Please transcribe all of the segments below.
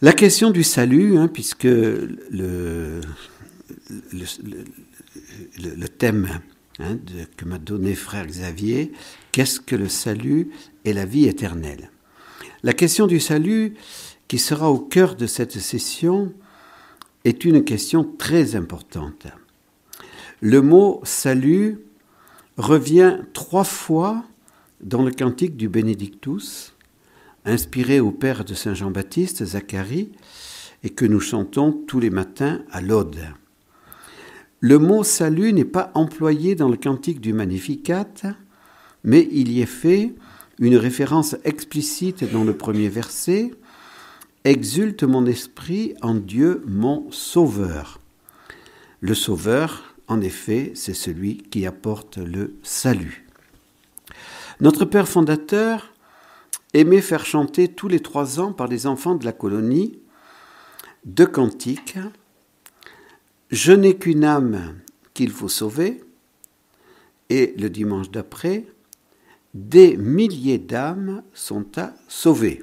La question du salut, hein, puisque le, thème hein, que m'a donné frère Xavier, qu'est-ce que le salut et la vie éternelle? La question du salut, qui sera au cœur de cette session, est une question très importante. Le mot salut revient trois fois dans le cantique du Benedictus, inspiré au Père de Saint Jean-Baptiste, Zacharie, et que nous chantons tous les matins à l'Aude. Le mot salut n'est pas employé dans le cantique du Magnificat, mais il y est fait une référence explicite dans le premier verset Exulte mon esprit en Dieu mon Sauveur. Le Sauveur, en effet, c'est celui qui apporte le salut. Notre Père fondateur aimait faire chanter tous les trois ans par les enfants de la colonie deux cantiques. Je n'ai qu'une âme qu'il faut sauver, et le dimanche d'après, des milliers d'âmes sont à sauver.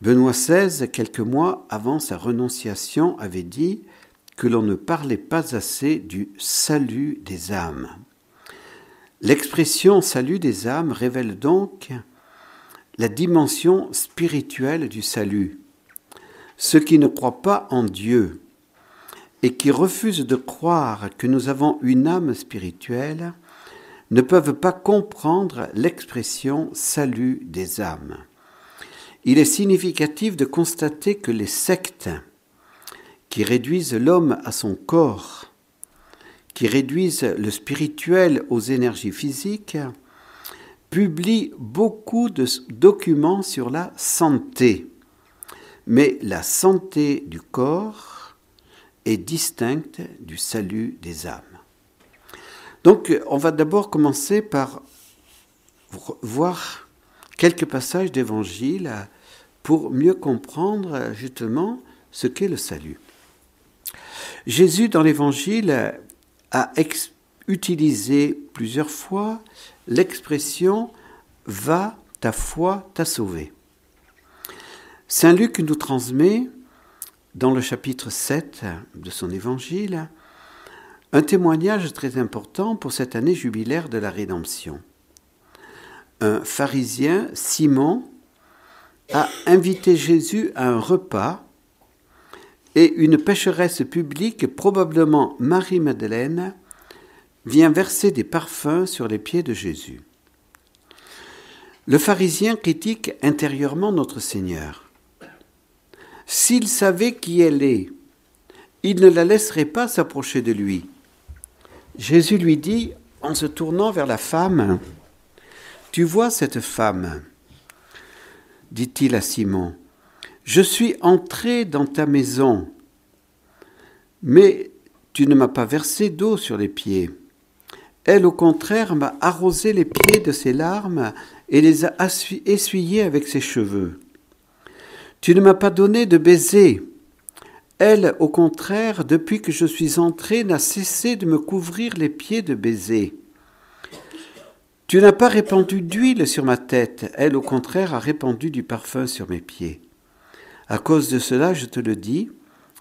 Benoît XVI, quelques mois avant sa renonciation, avait dit que l'on ne parlait pas assez du salut des âmes. L'expression salut des âmes révèle donc la dimension spirituelle du salut. Ceux qui ne croient pas en Dieu et qui refusent de croire que nous avons une âme spirituelle ne peuvent pas comprendre l'expression salut des âmes. Il est significatif de constater que les sectes qui réduisent l'homme à son corps, qui réduisent le spirituel aux énergies physiques, publie beaucoup de documents sur la santé. Mais la santé du corps est distincte du salut des âmes. Donc on va d'abord commencer par voir quelques passages d'évangile pour mieux comprendre justement ce qu'est le salut. Jésus dans l'évangile a utilisé plusieurs fois l'expression Va, ta foi t'a sauvé. Saint Luc nous transmet, dans le chapitre 7 de son évangile, un témoignage très important pour cette année jubilaire de la rédemption. Un pharisien, Simon, a invité Jésus à un repas et une pécheresse publique, probablement Marie-Madeleine, vient verser des parfums sur les pieds de Jésus. Le pharisien critique intérieurement notre Seigneur. S'il savait qui elle est, il ne la laisserait pas s'approcher de lui. Jésus lui dit, en se tournant vers la femme, Tu vois cette femme dit-il à Simon, Je suis entré dans ta maison, mais tu ne m'as pas versé d'eau sur les pieds. Elle, au contraire, m'a arrosé les pieds de ses larmes et les a essuyés avec ses cheveux. Tu ne m'as pas donné de baiser. Elle, au contraire, depuis que je suis entré, n'a cessé de me couvrir les pieds de baisers. Tu n'as pas répandu d'huile sur ma tête, elle, au contraire, a répandu du parfum sur mes pieds. À cause de cela, je te le dis,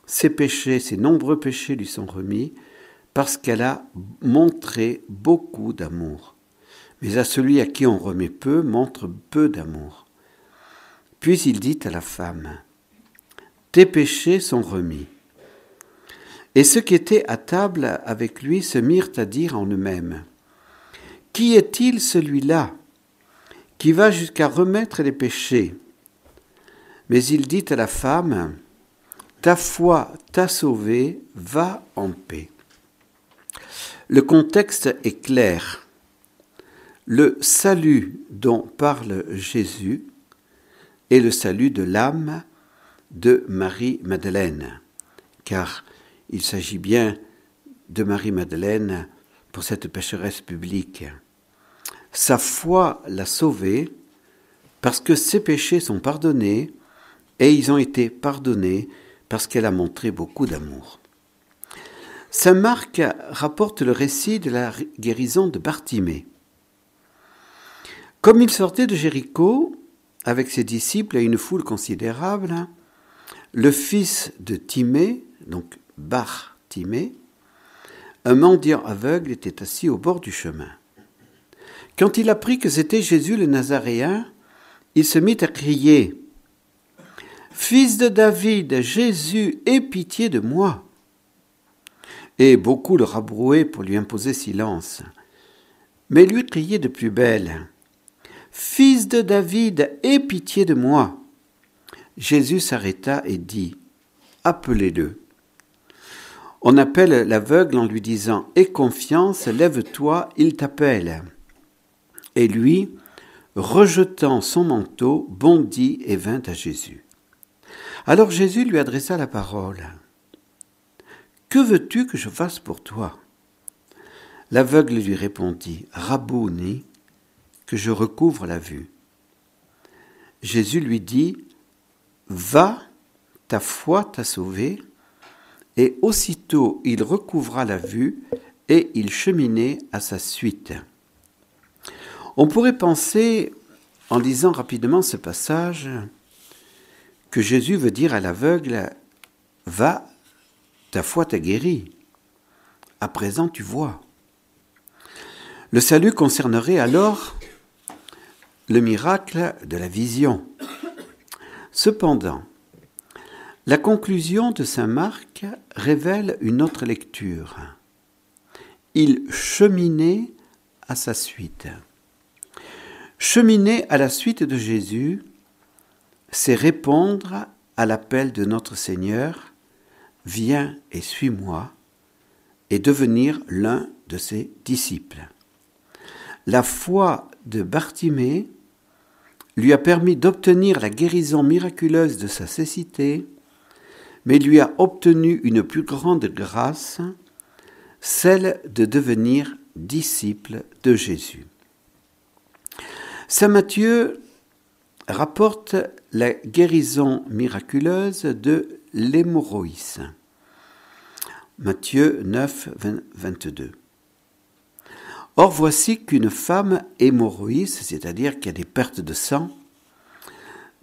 ses péchés, ses nombreux péchés lui sont remis, parce qu'elle a montré beaucoup d'amour. Mais à celui à qui on remet peu, montre peu d'amour. Puis il dit à la femme, Tes péchés sont remis. Et ceux qui étaient à table avec lui se mirent à dire en eux-mêmes, Qui est-il celui-là qui va jusqu'à remettre les péchés? Mais il dit à la femme, Ta foi t'a sauvée, va en paix. Le contexte est clair. Le salut dont parle Jésus est le salut de l'âme de Marie-Madeleine, car il s'agit bien de Marie-Madeleine pour cette pécheresse publique. Sa foi l'a sauvée parce que ses péchés sont pardonnés et ils ont été pardonnés parce qu'elle a montré beaucoup d'amour. Saint Marc rapporte le récit de la guérison de Bartimée. Comme il sortait de Jéricho avec ses disciples et une foule considérable, le fils de Timée, donc Bar Timée, un mendiant aveugle était assis au bord du chemin. Quand il apprit que c'était Jésus le Nazaréen, il se mit à crier Fils de David, Jésus, aie pitié de moi. Et beaucoup le rabrouaient pour lui imposer silence. Mais lui criait de plus belle Fils de David, aie pitié de moi. Jésus s'arrêta et dit Appelez-le. On appelle l'aveugle en lui disant Aie confiance, lève-toi, il t'appelle. Et lui, rejetant son manteau, bondit et vint à Jésus. Alors Jésus lui adressa la parole. Que veux-tu que je fasse pour toi? L'aveugle lui répondit, Rabouni, que je recouvre la vue. Jésus lui dit, Va, ta foi t'a sauvé. Et aussitôt il recouvra la vue et il cheminait à sa suite. On pourrait penser, en lisant rapidement ce passage, que Jésus veut dire à l'aveugle, Va, ta foi t'a guéri. À présent tu vois. Le salut concernerait alors le miracle de la vision. Cependant, la conclusion de Saint Marc révèle une autre lecture. Il cheminait à sa suite. Cheminer à la suite de Jésus, c'est répondre à l'appel de notre Seigneur, Viens et suis-moi, et devenir l'un de ses disciples. La foi de Bartimée lui a permis d'obtenir la guérison miraculeuse de sa cécité, mais lui a obtenu une plus grande grâce, celle de devenir disciple de Jésus. Saint Matthieu rapporte la guérison miraculeuse de l'hémorroïs. Matthieu 9, 22. Or voici qu'une femme hémorroïs, c'est-à-dire qui a des pertes de sang,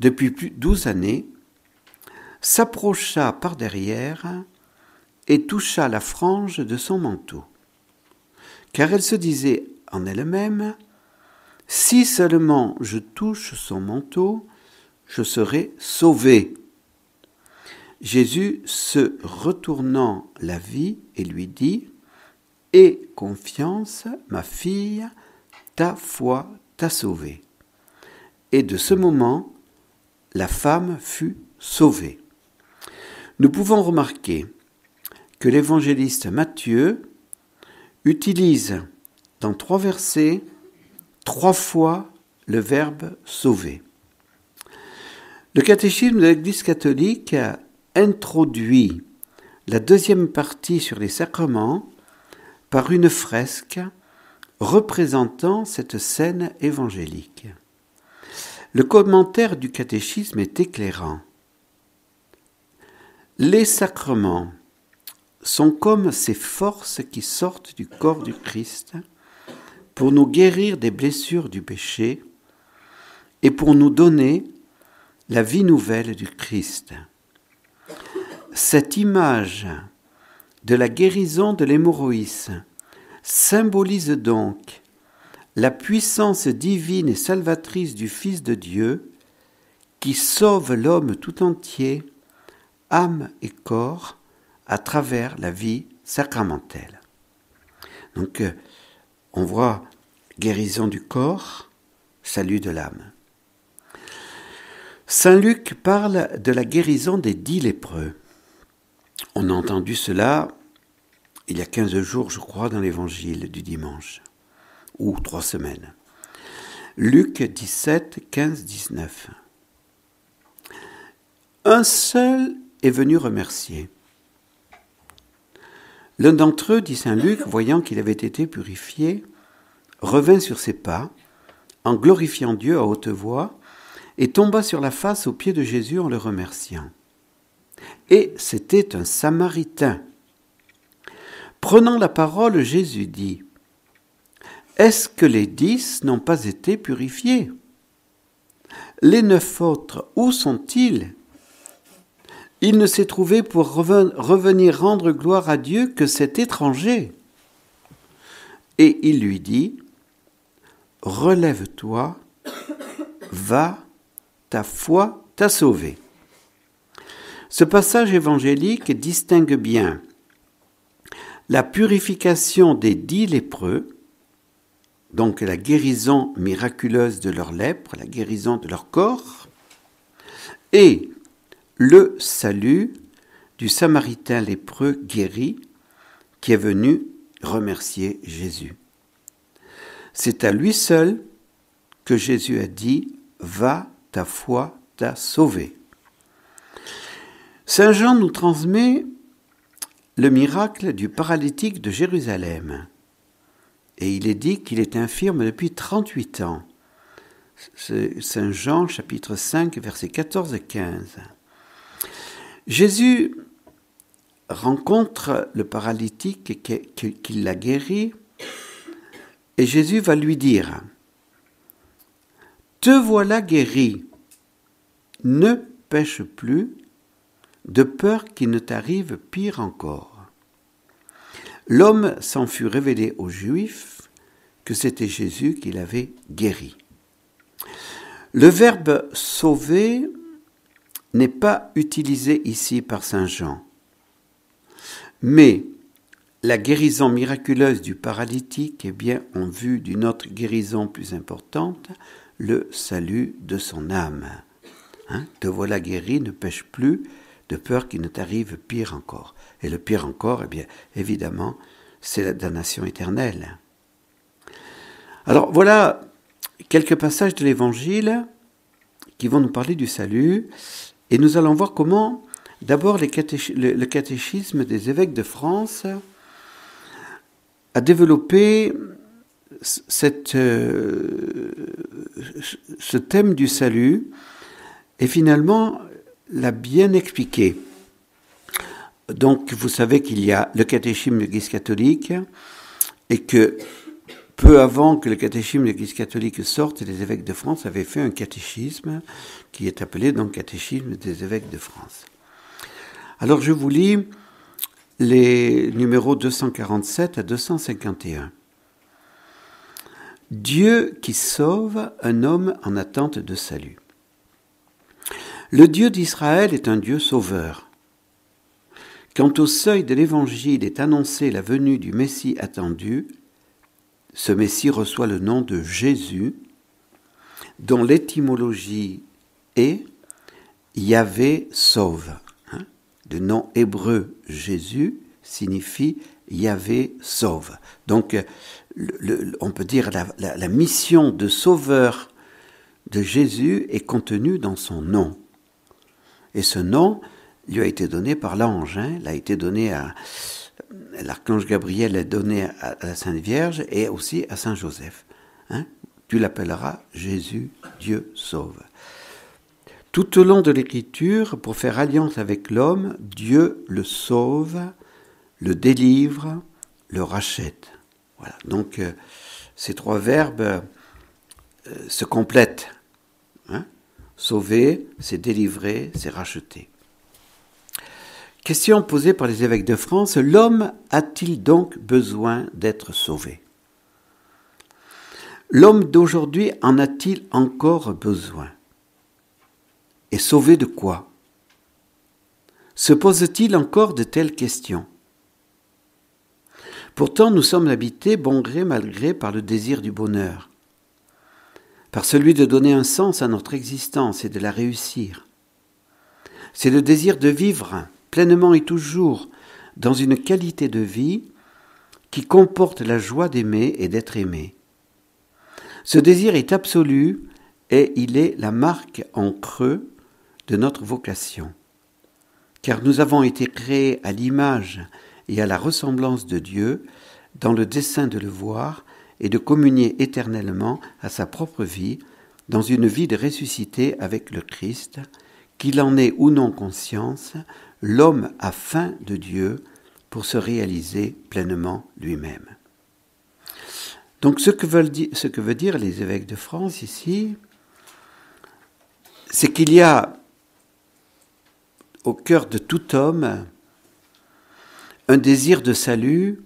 depuis plus de douze années, s'approcha par derrière et toucha la frange de son manteau. Car elle se disait en elle-même, si seulement je touche son manteau, je serai sauvée. Jésus, se retournant la vie, et lui dit, Aie confiance, ma fille, ta foi t'a sauvée. Et de ce moment, la femme fut sauvée. Nous pouvons remarquer que l'évangéliste Matthieu utilise dans trois versets trois fois le verbe sauver. Le catéchisme de l'Église catholique introduit la deuxième partie sur les sacrements par une fresque représentant cette scène évangélique. Le commentaire du catéchisme est éclairant. Les sacrements sont comme ces forces qui sortent du corps du Christ pour nous guérir des blessures du péché et pour nous donner la vie nouvelle du Christ. Cette image de la guérison de l'hémorroïs symbolise donc la puissance divine et salvatrice du Fils de Dieu qui sauve l'homme tout entier, âme et corps, à travers la vie sacramentelle. Donc, euh, on voit guérison du corps, salut de l'âme. Saint Luc parle de la guérison des dix lépreux. On a entendu cela il y a quinze jours, je crois, dans l'évangile du dimanche, ou trois semaines. Luc 17, 15, 19. Un seul est venu remercier. L'un d'entre eux, dit Saint Luc, voyant qu'il avait été purifié, revint sur ses pas, en glorifiant Dieu à haute voix, et tomba sur la face aux pieds de Jésus en le remerciant. Et c'était un Samaritain. Prenant la parole, Jésus dit, Est-ce que les dix n'ont pas été purifiés? Les neuf autres, où sont-ils? Il ne s'est trouvé pour revenir rendre gloire à Dieu que cet étranger. Et il lui dit, Relève-toi, va, ta foi t'a sauvé. Ce passage évangélique distingue bien la purification des dix lépreux, donc la guérison miraculeuse de leur lèpre, la guérison de leur corps, et le salut du Samaritain lépreux guéri qui est venu remercier Jésus. C'est à lui seul que Jésus a dit, Va, ta foi t'a sauvé. Saint Jean nous transmet le miracle du paralytique de Jérusalem. Et il est dit qu'il est infirme depuis 38 ans. Saint Jean chapitre 5 versets 14 et 15. Jésus rencontre le paralytique qui l'a guéri et Jésus va lui dire, Te voilà guéri, ne pêche plus, de peur qu'il ne t'arrive pire encore. L'homme s'en fut révélé aux Juifs que c'était Jésus qui l'avait guéri. Le verbe sauver n'est pas utilisé ici par Saint Jean, mais la guérison miraculeuse du paralytique est bien en vue d'une autre guérison plus importante, le salut de son âme. Hein, te voilà guéri, ne pêche plus, de peur qu'il ne t'arrive pire encore. Et le pire encore, eh bien, évidemment, c'est la damnation éternelle. Alors voilà quelques passages de l'Évangile qui vont nous parler du salut, et nous allons voir comment, d'abord, le, catéchisme des évêques de France a développé euh, ce thème du salut, et finalement l'a bien expliqué. Donc, vous savez qu'il y a le catéchisme de l'Église catholique et que peu avant que le catéchisme de l'Église catholique sorte, les évêques de France avaient fait un catéchisme qui est appelé donc catéchisme des évêques de France. Alors, je vous lis les numéros 247 à 251. Dieu qui sauve un homme en attente de salut. Le Dieu d'Israël est un Dieu sauveur. Quand au seuil de l'Évangile est annoncée la venue du Messie attendu, ce Messie reçoit le nom de Jésus, dont l'étymologie est Yahvé sauve. Hein. le nom hébreu Jésus signifie Yahvé sauve. Donc, on peut dire la, la mission de sauveur de Jésus est contenue dans son nom. Et ce nom lui a été donné par l'ange, hein, il a été donné à l'archange Gabriel l'a donné à, la Sainte Vierge et aussi à Saint Joseph. Hein. Tu l'appelleras Jésus, Dieu sauve. Tout au long de l'Écriture, pour faire alliance avec l'homme, Dieu le sauve, le délivre, le rachète. Voilà. Donc euh, ces trois verbes euh, se complètent. Sauver, c'est délivrer, c'est racheter. Question posée par les évêques de France, l'homme a-t-il donc besoin d'être sauvé? L'homme d'aujourd'hui en a-t-il encore besoin? Et sauvé de quoi? Se pose-t-il encore de telles questions? Pourtant, nous sommes habités, bon gré, mal gré, par le désir du bonheur par celui de donner un sens à notre existence et de la réussir. C'est le désir de vivre pleinement et toujours dans une qualité de vie qui comporte la joie d'aimer et d'être aimé. Ce désir est absolu et il est la marque en creux de notre vocation. Car nous avons été créés à l'image et à la ressemblance de Dieu dans le dessein de le voir et de communier éternellement à sa propre vie dans une vie de ressuscité avec le Christ, qu'il en ait ou non conscience, l'homme a faim de Dieu pour se réaliser pleinement lui-même. Donc ce que, veulent dire, les évêques de France ici, c'est qu'il y a au cœur de tout homme un désir de salut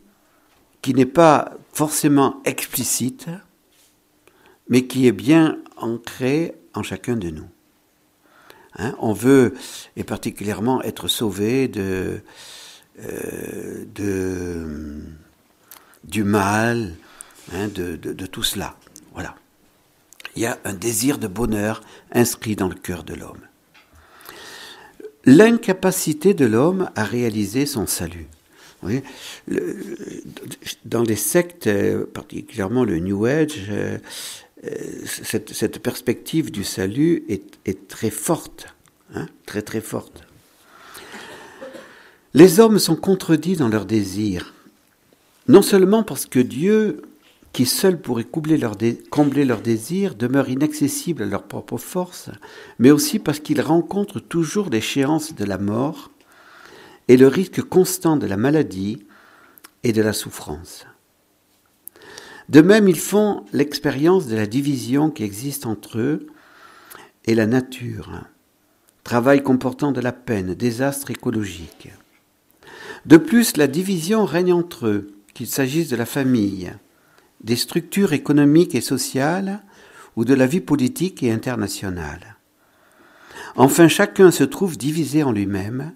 qui n'est pas forcément explicite, mais qui est bien ancré en chacun de nous. Hein, on veut, et particulièrement, être sauvé de, euh, du mal, hein, de, de tout cela. Voilà. Il y a un désir de bonheur inscrit dans le cœur de l'homme. L'incapacité de l'homme à réaliser son salut. Dans les sectes, euh, particulièrement le New Age, euh, euh, cette, perspective du salut est, très forte, hein, très très forte. Les hommes sont contredits dans leurs désirs, non seulement parce que Dieu, qui seul pourrait combler leurs combler leurs désirs, demeure inaccessible à leur propre force, mais aussi parce qu'ils rencontrent toujours l'échéance de la mort et le risque constant de la maladie et de la souffrance. De même, ils font l'expérience de la division qui existe entre eux et la nature, travail comportant de la peine, désastre écologique. De plus, la division règne entre eux, qu'il s'agisse de la famille, des structures économiques et sociales ou de la vie politique et internationale. Enfin, chacun se trouve divisé en lui-même,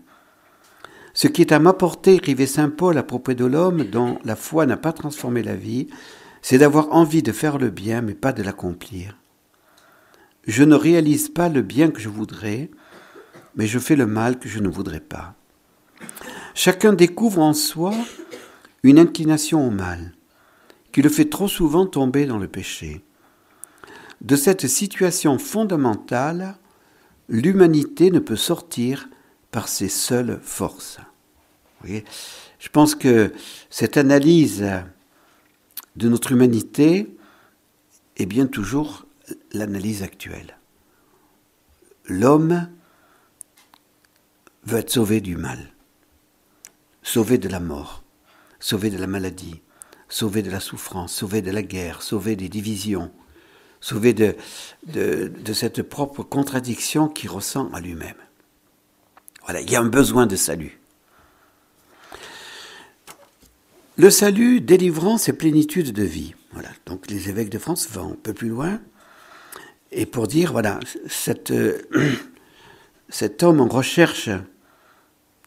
ce qui est à m'apporter, écrivait Saint Paul à propos de l'homme dont la foi n'a pas transformé la vie, c'est d'avoir envie de faire le bien, mais pas de l'accomplir. Je ne réalise pas le bien que je voudrais, mais je fais le mal que je ne voudrais pas. Chacun découvre en soi une inclination au mal, qui le fait trop souvent tomber dans le péché. De cette situation fondamentale, l'humanité ne peut sortir par ses seules forces. Je pense que cette analyse de notre humanité est bien toujours l'analyse actuelle. L'homme veut être sauvé du mal, sauvé de la mort, sauvé de la maladie, sauvé de la souffrance, sauvé de la guerre, sauvé des divisions, sauvé de, cette propre contradiction qu'il ressent à lui-même. Voilà, il y a un besoin de salut. Le salut, délivrance et plénitude de vie. Voilà. Donc les évêques de France vont un peu plus loin. Et pour dire, voilà, cette, euh, cet homme en recherche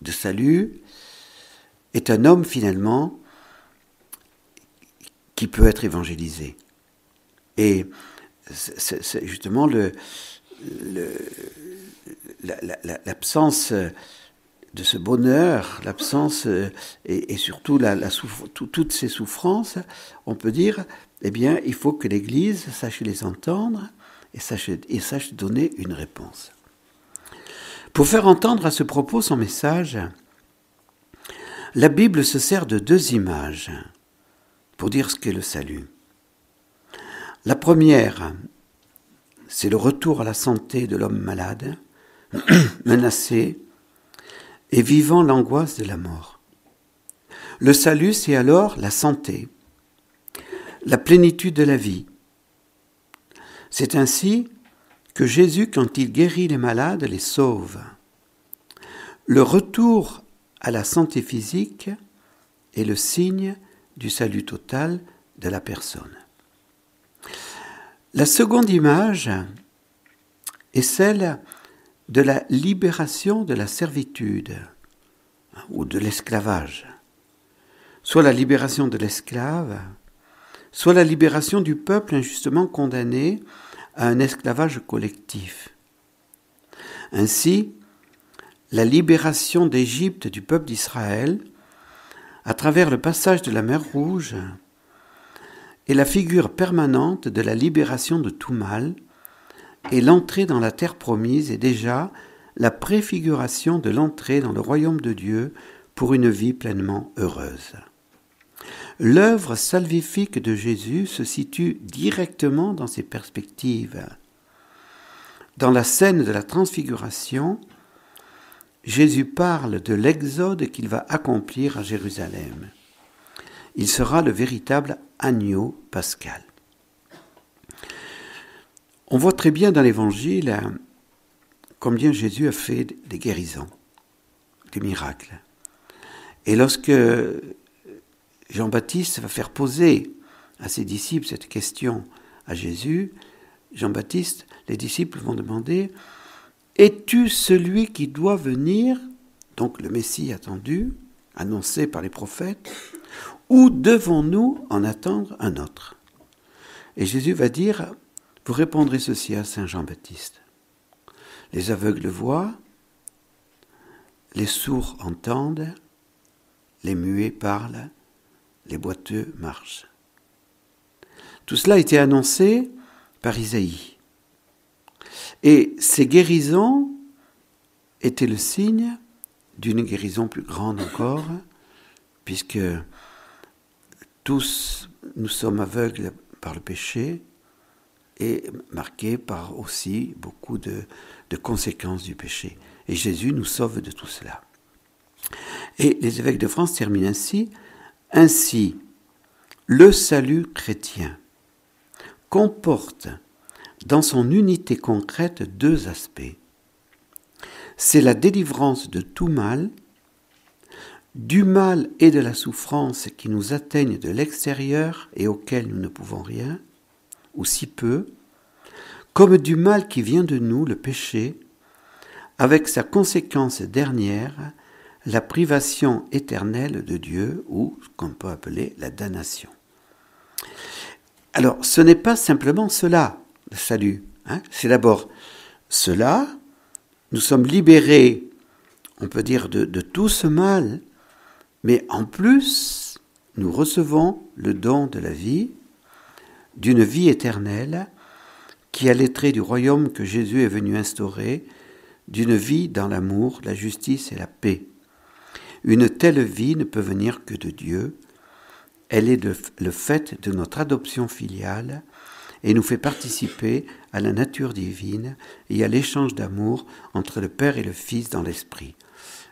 de salut est un homme finalement qui peut être évangélisé. Et c'est justement l'absence de ce bonheur, l'absence euh, et, surtout toutes ces souffrances, on peut dire, eh bien, il faut que l'Église sache les entendre et sache donner une réponse. Pour faire entendre à ce propos son message, la Bible se sert de deux images pour dire ce qu'est le salut. La première, c'est le retour à la santé de l'homme malade, menacé et vivant l'angoisse de la mort. Le salut, c'est alors la santé, la plénitude de la vie. C'est ainsi que Jésus, quand il guérit les malades, les sauve. Le retour à la santé physique est le signe du salut total de la personne. La seconde image est celle de la libération de la servitude ou de l'esclavage, soit la libération de l'esclave, soit la libération du peuple injustement condamné à un esclavage collectif. Ainsi, la libération d'Égypte du peuple d'Israël, à travers le passage de la mer Rouge, est la figure permanente de la libération de tout mal, et l'entrée dans la terre promise est déjà la préfiguration de l'entrée dans le royaume de Dieu pour une vie pleinement heureuse. L'œuvre salvifique de Jésus se situe directement dans ces perspectives. Dans la scène de la transfiguration, Jésus parle de l'exode qu'il va accomplir à Jérusalem. Il sera le véritable agneau pascal. On voit très bien dans l'Évangile combien Jésus a fait des guérisons. des miracles. Et lorsque Jean-Baptiste va faire poser à ses disciples cette question à Jésus, Jean-Baptiste, les disciples vont demander, Es-tu celui qui doit venir, donc le Messie attendu, annoncé par les prophètes, ou devons-nous en attendre un autre? Et Jésus va dire, vous répondrez ceci à Saint Jean-Baptiste. Les aveugles voient, les sourds entendent, les muets parlent, les boiteux marchent. Tout cela a été annoncé par Isaïe. Et ces guérisons étaient le signe d'une guérison plus grande encore, puisque tous nous sommes aveugles par le péché et marqués par aussi beaucoup de, conséquences du péché. Et Jésus nous sauve de tout cela. Et les évêques de France terminent ainsi, ainsi, le salut chrétien comporte dans son unité concrète deux aspects. C'est la délivrance de tout mal, du mal et de la souffrance qui nous atteignent de l'extérieur et auxquels nous ne pouvons rien, ou si peu, comme du mal qui vient de nous, le péché, avec sa conséquence dernière, la privation éternelle de Dieu, ou ce qu'on peut appeler la damnation. Alors, ce n'est pas simplement cela, le salut. Hein. C'est d'abord cela, nous sommes libérés, on peut dire, de, de tout ce mal, mais en plus, nous recevons le don de la vie, d'une vie éternelle, qui a les traits du royaume que Jésus est venu instaurer, d'une vie dans l'amour, la justice et la paix. Une telle vie ne peut venir que de Dieu. Elle est le fait de notre adoption filiale et nous fait participer à la nature divine et à l'échange d'amour entre le Père et le Fils dans l'Esprit.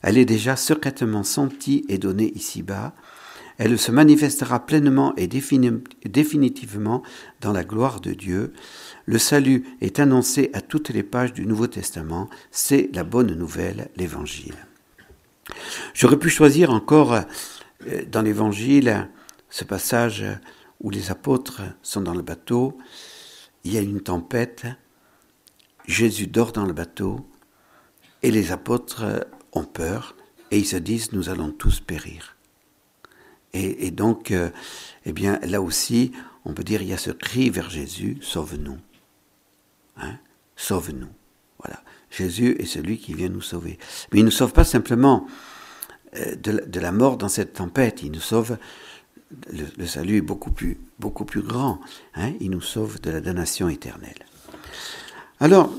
Elle est déjà secrètement sentie et donnée ici-bas. Elle se manifestera pleinement et définitivement dans la gloire de Dieu. Le salut est annoncé à toutes les pages du Nouveau Testament. C'est la bonne nouvelle, l'Évangile. J'aurais pu choisir encore euh, dans l'Évangile ce passage où les apôtres sont dans le bateau, il y a une tempête, Jésus dort dans le bateau, et les apôtres ont peur, et ils se disent, nous allons tous périr. Et, donc, euh, eh bien, là aussi, on peut dire, il y a ce cri vers Jésus, sauve-nous. Hein? Sauve-nous. Voilà. Jésus est celui qui vient nous sauver. Mais il ne nous sauve pas simplement euh, de, la mort dans cette tempête, il nous sauve, le, salut est beaucoup plus, grand, hein, il nous sauve de la damnation éternelle. Alors,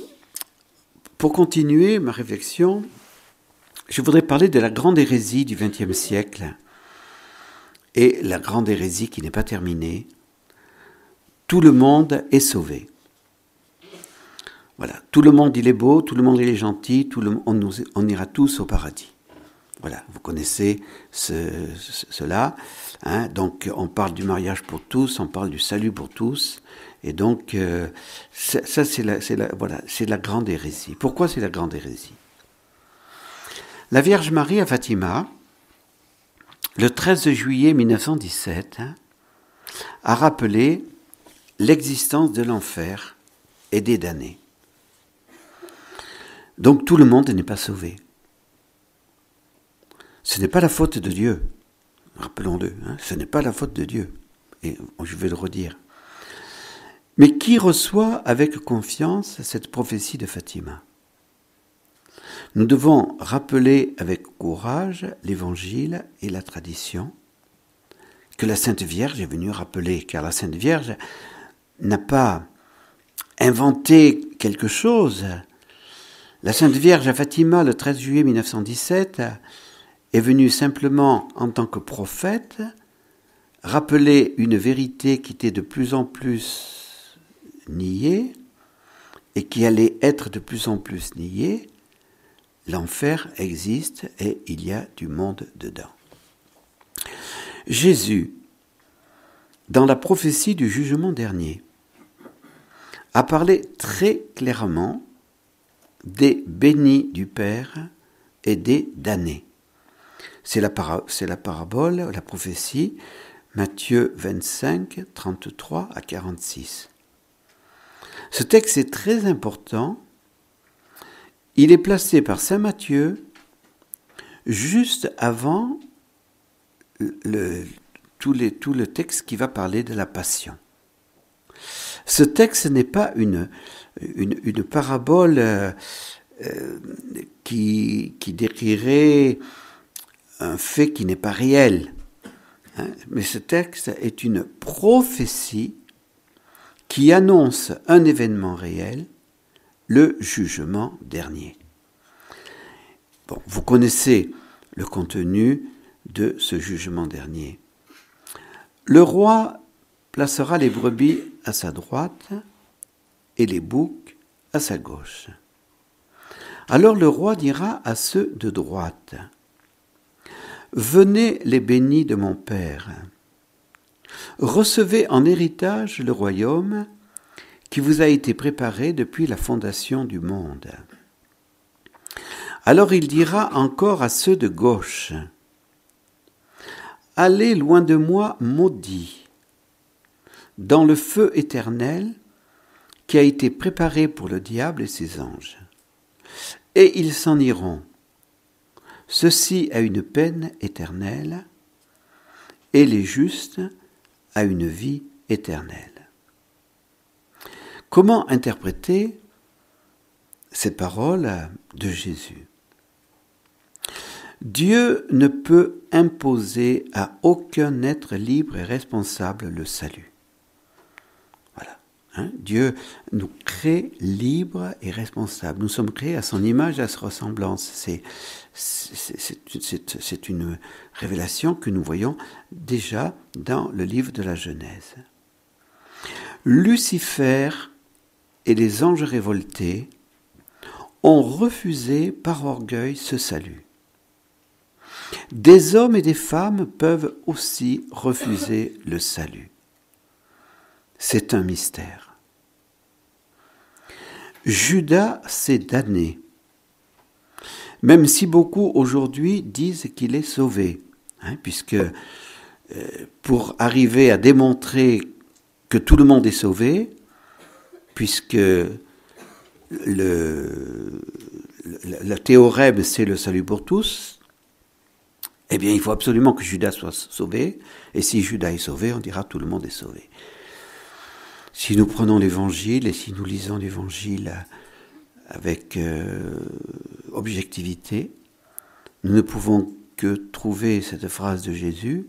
pour continuer ma réflexion, je voudrais parler de la grande hérésie du XXe siècle et la grande hérésie qui n'est pas terminée. Tout le monde est sauvé. Voilà, tout le monde il est beau, tout le monde il est gentil, tout le, on, on ira tous au paradis. Voilà, vous connaissez cela. Hein. donc on parle du mariage pour tous, on parle du salut pour tous. Et donc euh, ça c'est la, la grande hérésie. Pourquoi c'est la grande hérésie? La Vierge Marie à Fatima, le 13 juillet 1917, hein, a rappelé l'existence de l'enfer et des damnés. Donc tout le monde n'est pas sauvé. Ce n'est pas la faute de Dieu. Rappelons-le, hein, ce n'est pas la faute de Dieu. Et je vais le redire. Mais qui reçoit avec confiance cette prophétie de Fatima? Nous devons rappeler avec courage l'Évangile et la tradition que la Sainte Vierge est venue rappeler, car la Sainte Vierge n'a pas inventé quelque chose, la Sainte Vierge à Fatima, le 13 juillet 1917, est venue simplement en tant que prophète rappeler une vérité qui était de plus en plus niée et qui allait être de plus en plus niée. L'enfer existe et il y a du monde dedans. Jésus, dans la prophétie du jugement dernier, a parlé très clairement des bénis du Père et des damnés. C'est la, parabole, la prophétie, Matthieu 25, 33 à 46. Ce texte est très important. Il est placé par Saint Matthieu juste avant tout, le texte qui va parler de la passion. Ce texte n'est pas une, parabole euh, euh, qui, qui, décrirait un fait qui n'est pas réel. Hein. Mais ce texte est une prophétie qui annonce un événement réel, le jugement dernier. Vous connaissez le contenu de ce jugement dernier. Le roi placera les brebis à sa droite et les boucs à sa gauche. Alors le roi dira à ceux de droite, Venez les bénis de mon Père, recevez en héritage le royaume qui vous a été préparé depuis la fondation du monde. Alors il dira encore à ceux de gauche, Allez loin de moi, maudits, dans le feu éternel qui a été préparé pour le diable et ses anges. Et ils s'en iront, ceci à une peine éternelle, et les justes à une vie éternelle. Comment interpréter ces paroles de Jésus? Dieu ne peut imposer à aucun être libre et responsable le salut. Voilà. Hein. Dieu nous crée libres et responsables. Nous sommes créés à son image et à sa ressemblance. C'est, c'est une révélation que nous voyons déjà dans le livre de la Genèse. Lucifer et les anges révoltés ont refusé par orgueil ce salut. Des hommes et des femmes peuvent aussi refuser le salut. C'est un mystère. Judas s'est damné, même si beaucoup aujourd'hui disent qu'il est sauvé, hein, puisque euh, pour arriver à démontrer que tout le monde est sauvé, puisque le, théorème c'est le salut pour tous, eh bien, il faut absolument que Judas soit sauvé. Et si Judas est sauvé, on dira tout le monde est sauvé. Si nous prenons l'évangile et si nous lisons l'évangile avec euh, objectivité, nous ne pouvons que trouver cette phrase de Jésus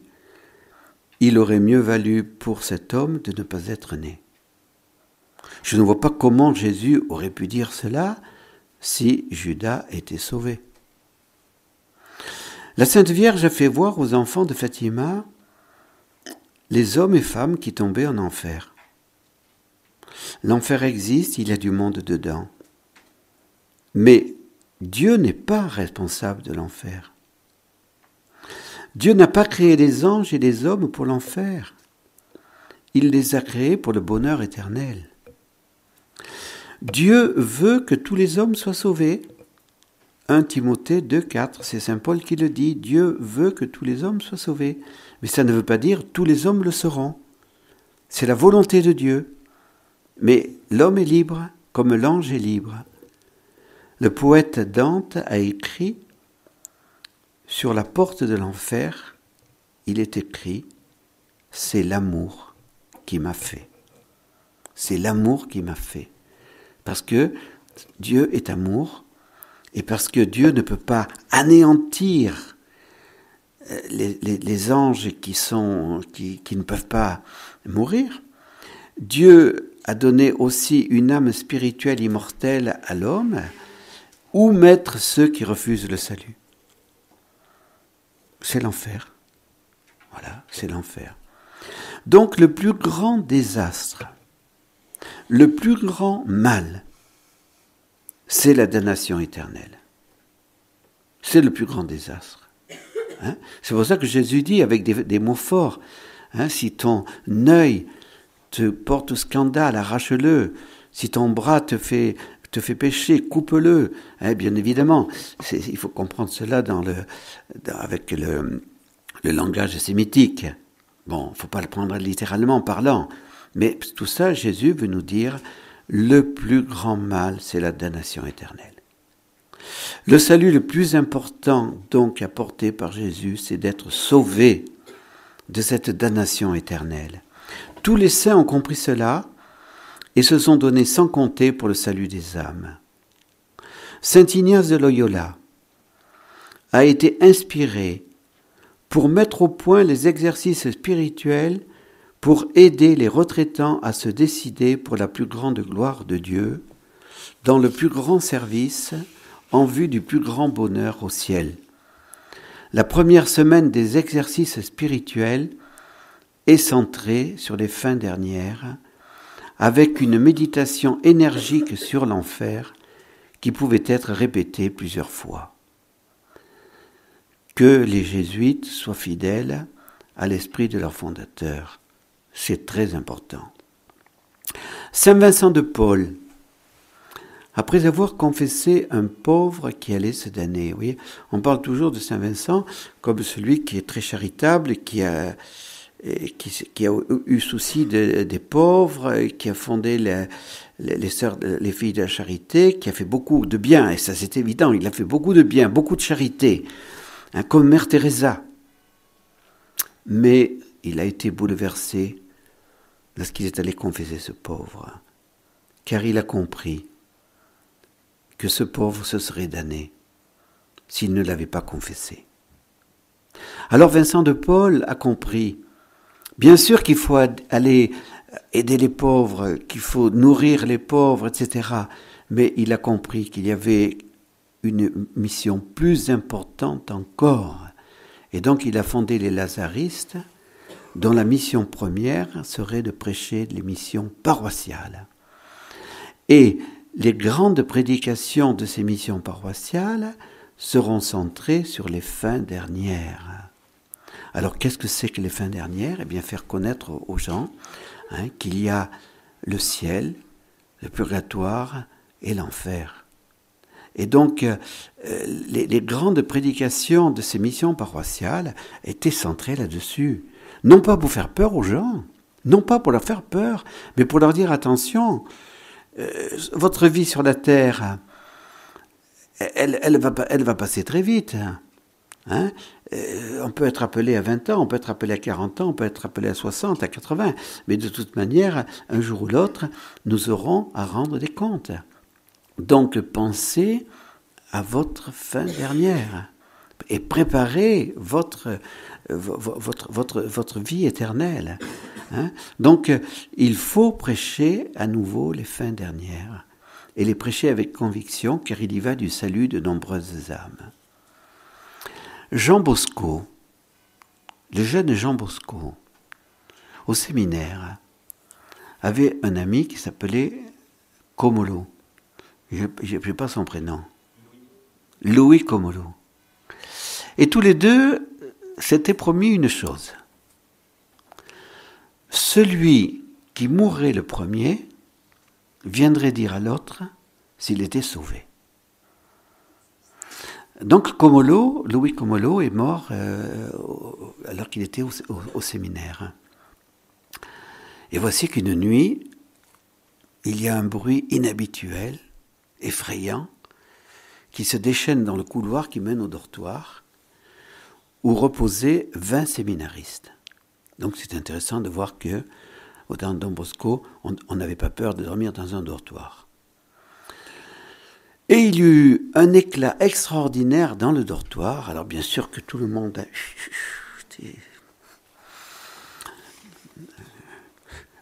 Il aurait mieux valu pour cet homme de ne pas être né. Je ne vois pas comment Jésus aurait pu dire cela si Judas était sauvé. La Sainte Vierge a fait voir aux enfants de Fatima les hommes et femmes qui tombaient en enfer. L'enfer existe, il y a du monde dedans. Mais Dieu n'est pas responsable de l'enfer. Dieu n'a pas créé les anges et les hommes pour l'enfer. Il les a créés pour le bonheur éternel. Dieu veut que tous les hommes soient sauvés. 1 Timothée 2, 4, c'est Saint Paul qui le dit, Dieu veut que tous les hommes soient sauvés. Mais ça ne veut pas dire tous les hommes le seront. C'est la volonté de Dieu. Mais l'homme est libre comme l'ange est libre. Le poète Dante a écrit Sur la porte de l'enfer, il est écrit C'est l'amour qui m'a fait. C'est l'amour qui m'a fait. Parce que Dieu est amour, et parce que Dieu ne peut pas anéantir euh, les, anges qui, ne peuvent pas mourir, Dieu a donné aussi une âme spirituelle immortelle à l'homme, où mettre ceux qui refusent le salut? C'est l'enfer. Voilà, c'est l'enfer. Donc le plus grand désastre, le plus grand mal, c'est la damnation éternelle. C'est le plus grand désastre. Hein. c'est pour ça que Jésus dit avec des, mots forts, hein, si ton œil te porte au scandale, arrache-le. Si ton bras te fait te fait pécher, coupe-le. Hein, bien évidemment, il faut comprendre cela avec le, langage sémitique. Bon, faut pas le prendre littéralement parlant, mais tout ça, Jésus veut nous dire, le plus grand mal, c'est la damnation éternelle. Le salut le plus important donc apporté par Jésus, c'est d'être sauvé de cette damnation éternelle. Tous les saints ont compris cela et se sont donnés sans compter pour le salut des âmes. Saint Ignace de Loyola a été inspiré pour mettre au point les exercices spirituels pour aider les retraitants à se décider pour la plus grande gloire de Dieu, dans le plus grand service, en vue du plus grand bonheur au ciel. La première semaine des exercices spirituels est centrée sur les fins dernières, avec une méditation énergique sur l'enfer qui pouvait être répétée plusieurs fois. Que les jésuites soient fidèles à l'esprit de leur fondateur. C'est très important. Saint Vincent de Paul, après avoir confessé un pauvre qui allait se damner, on parle toujours de Saint Vincent comme celui qui est très charitable, qui a, eu souci des pauvres, qui a fondé les filles de la charité, qui a fait beaucoup de bien, et ça c'est évident, il a fait beaucoup de bien, beaucoup de charité, hein, comme Mère Teresa. Mais il a été bouleversé lorsqu'il est allé confesser ce pauvre, car il a compris que ce pauvre se serait damné s'il ne l'avait pas confessé. Alors Vincent de Paul a compris Bien sûr qu'il faut aller aider les pauvres, qu'il faut nourrir les pauvres, etc. Mais il a compris qu'il y avait une mission plus importante encore. Et donc il a fondé les Lazaristes, dont la mission première serait de prêcher les missions paroissiales. Et les grandes prédications de ces missions paroissiales seront centrées sur les fins dernières. Alors qu'est-ce que c'est que les fins dernières? Eh bien faire connaître aux gens hein, qu'il y a le ciel, le purgatoire et l'enfer. Et donc, euh, les, les, grandes prédications de ces missions paroissiales étaient centrées là-dessus. Non pas pour faire peur aux gens, non pas pour leur faire peur, mais pour leur dire attention, euh, votre vie sur la terre, elle, va passer très vite. Hein euh, on peut être appelé à 20 ans, on peut être appelé à 40 ans, on peut être appelé à 60, à 80, mais de toute manière, un jour ou l'autre, nous aurons à rendre des comptes. Donc pensez à votre fin dernière et préparez votre, votre, vie éternelle. Hein. Donc il faut prêcher à nouveau les fins dernières et les prêcher avec conviction car il y va du salut de nombreuses âmes. Jean Bosco, le jeune Jean Bosco, au séminaire, avait un ami qui s'appelait Comolo. Je n'ai pas son prénom. Louis Comolo. Et tous les deux s'étaient promis une chose. Celui qui mourrait le premier viendrait dire à l'autre s'il était sauvé. Donc Comolo, Louis Comolo est mort euh, alors qu'il était au, séminaire. Et voici qu'une nuit, il y a un bruit inhabituel, effrayant, qui se déchaîne dans le couloir qui mène au dortoir, où reposaient 20 séminaristes. Donc c'est intéressant de voir que, au temps de Bosco, on n'avait pas peur de dormir dans un dortoir. Et il y eut un éclat extraordinaire dans le dortoir. Alors bien sûr que tout le monde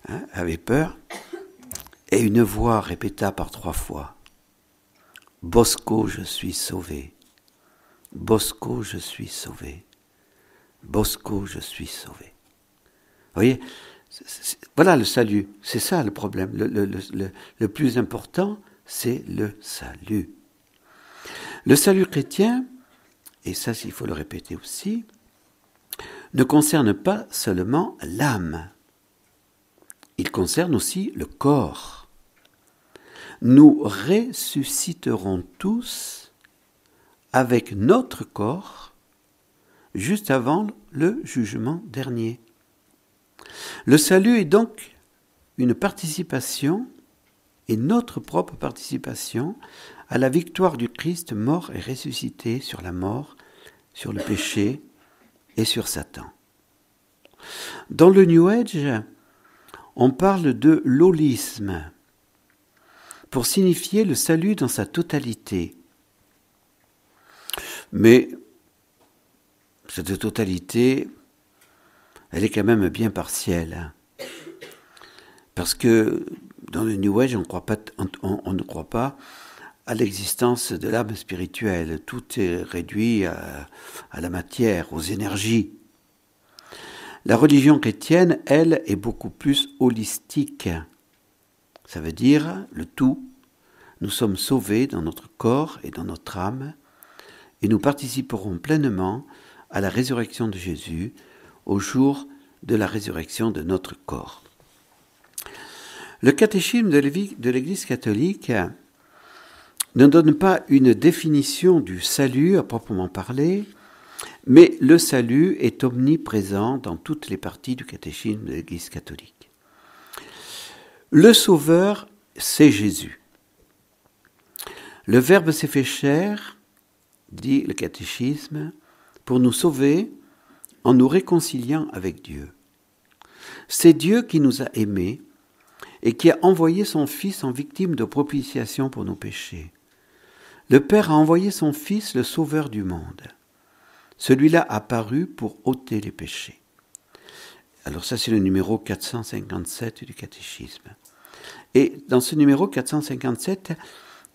hein, avait peur. Et une voix répéta par trois fois Bosco, je suis sauvé. Bosco, je suis sauvé. Bosco, je suis sauvé. Voyez, voilà le salut. C'est ça le problème. le plus important, c'est le salut. Le salut chrétien, et ça il faut le répéter aussi, ne concerne pas seulement l'âme, il concerne aussi le corps. nous ressusciterons tous avec notre corps juste avant le jugement dernier. Le salut est donc une participation et notre propre participation à la victoire du Christ mort et ressuscité sur la mort, sur le péché et sur Satan. Dans le New Age, on parle de l'holisme pour signifier le salut dans sa totalité. Mais cette totalité, elle est quand même bien partielle. Parce que dans le New Age, on, ne croit pas à l'existence de l'âme spirituelle. Tout est réduit à, la matière, aux énergies. La religion chrétienne, elle, est beaucoup plus holistique. Ça veut dire le tout. Nous sommes sauvés dans notre corps et dans notre âme, et nous participerons pleinement à la résurrection de Jésus au jour de la résurrection de notre corps. Le catéchisme de l'Église catholique ne donne pas une définition du salut à proprement parler, mais le salut est omniprésent dans toutes les parties du catéchisme de l'Église catholique. Le Sauveur, c'est Jésus. Le Verbe s'est fait chair, dit le catéchisme, pour nous sauver en nous réconciliant avec Dieu. C'est Dieu qui nous a aimés et qui a envoyé son Fils en victime de propitiation pour nos péchés. Le Père a envoyé son Fils, le Sauveur du monde. Celui-là a paru pour ôter les péchés. Alors ça, c'est le numéro 457 du catéchisme. Et dans ce numéro 457,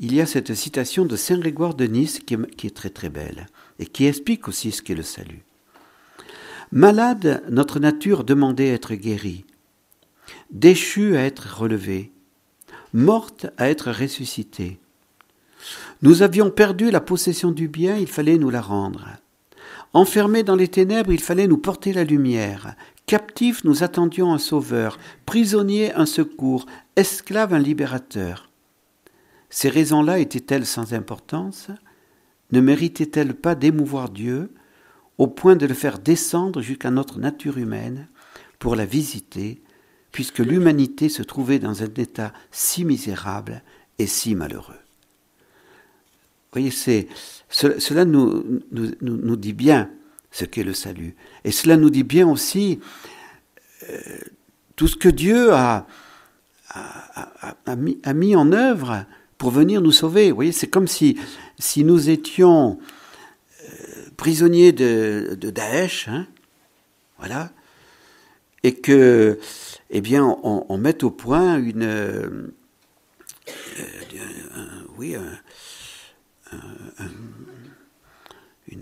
il y a cette citation de Saint Grégoire de Nice qui est, qui est très très belle et qui explique aussi ce qu'est le salut. Malade, notre nature demandait à être guérie déchue à être relevée, morte à être ressuscitée. Nous avions perdu la possession du bien, il fallait nous la rendre. Enfermés dans les ténèbres, il fallait nous porter la lumière. Captifs, nous attendions un sauveur. Prisonniers, un secours. Esclaves, un libérateur. Ces raisons-là étaient-elles sans importance? Ne méritaient-elles pas d'émouvoir Dieu au point de le faire descendre jusqu'à notre nature humaine pour la visiter puisque l'humanité se trouvait dans un état si misérable et si malheureux? Vous voyez, c'est, cela nous, nous, nous, dit bien ce qu'est le salut. Et cela nous dit bien aussi euh, tout ce que Dieu a, a, a, mis, a, mis, en œuvre pour venir nous sauver. Vous voyez, c'est comme si, si nous étions euh, prisonniers de, Daesh, hein, voilà, et que, eh bien, on, mette au point une, euh, oui,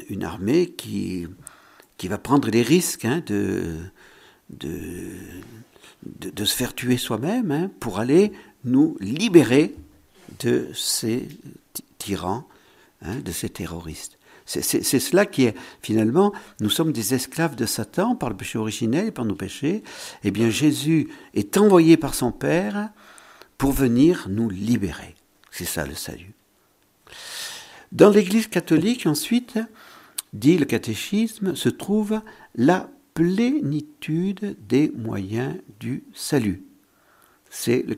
une, armée qui, qui va prendre les risques hein, de, de, de, se faire tuer soi-même hein, pour aller nous libérer de ces tyrans, hein, de ces terroristes. C'est cela qui est, finalement, nous sommes des esclaves de Satan par le péché originel et par nos péchés. Eh bien, Jésus est envoyé par son Père pour venir nous libérer. C'est ça le salut. Dans l'Église catholique, ensuite, dit le catéchisme, se trouve la plénitude des moyens du salut. C'est le,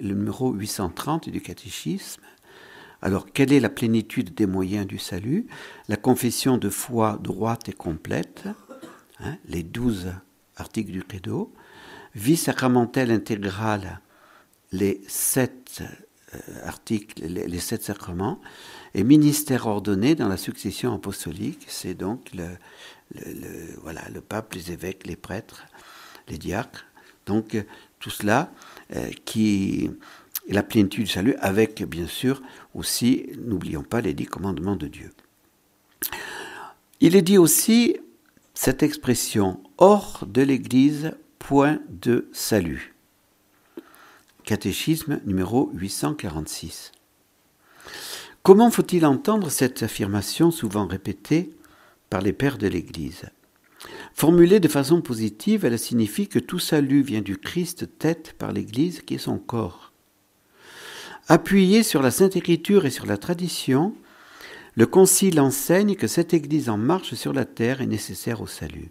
le, numéro 830 du catéchisme. Alors, quelle est la plénitude des moyens du salut? La confession de foi droite et complète, hein, les douze articles du credo, vie sacramentelle intégrale, les sept euh, articles, les, sept sacrements, et ministère ordonné dans la succession apostolique, c'est donc le, pape, les évêques, les prêtres, les diacres. Donc, tout cela euh, qui la plénitude du salut, avec bien sûr aussi, n'oublions pas les dix commandements de Dieu. Il est dit aussi cette expression hors de l'Église, point de salut. Catéchisme numéro 846. Comment faut-il entendre cette affirmation souvent répétée par les pères de l'Église? Formulée de façon positive, elle signifie que tout salut vient du Christ tête par l'Église qui est son corps. Appuyé sur la Sainte Écriture et sur la tradition, le Concile enseigne que cette Église en marche sur la terre est nécessaire au salut.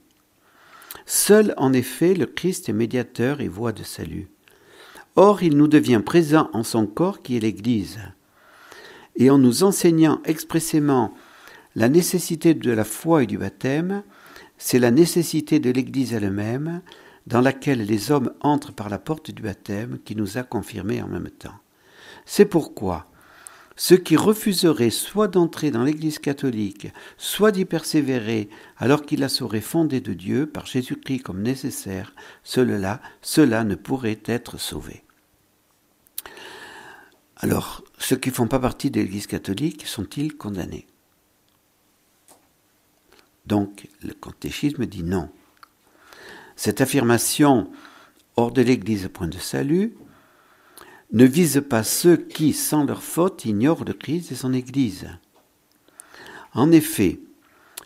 Seul, en effet, le Christ est médiateur et voie de salut. Or, il nous devient présent en son corps qui est l'Église. Et en nous enseignant expressément la nécessité de la foi et du baptême, c'est la nécessité de l'Église elle-même, dans laquelle les hommes entrent par la porte du baptême, qui nous a confirmés en même temps. C'est pourquoi ceux qui refuseraient soit d'entrer dans l'Église catholique, soit d'y persévérer alors qu'ils la sauraient fondée de Dieu par Jésus-Christ comme nécessaire, cela, cela ne pourrait être sauvé. Alors, ceux qui ne font pas partie de l'Église catholique sont-ils condamnés? Donc, le catéchisme dit non. Cette affirmation hors de l'Église point de salut ne vise pas ceux qui, sans leur faute, ignorent le Christ et son Église. En effet,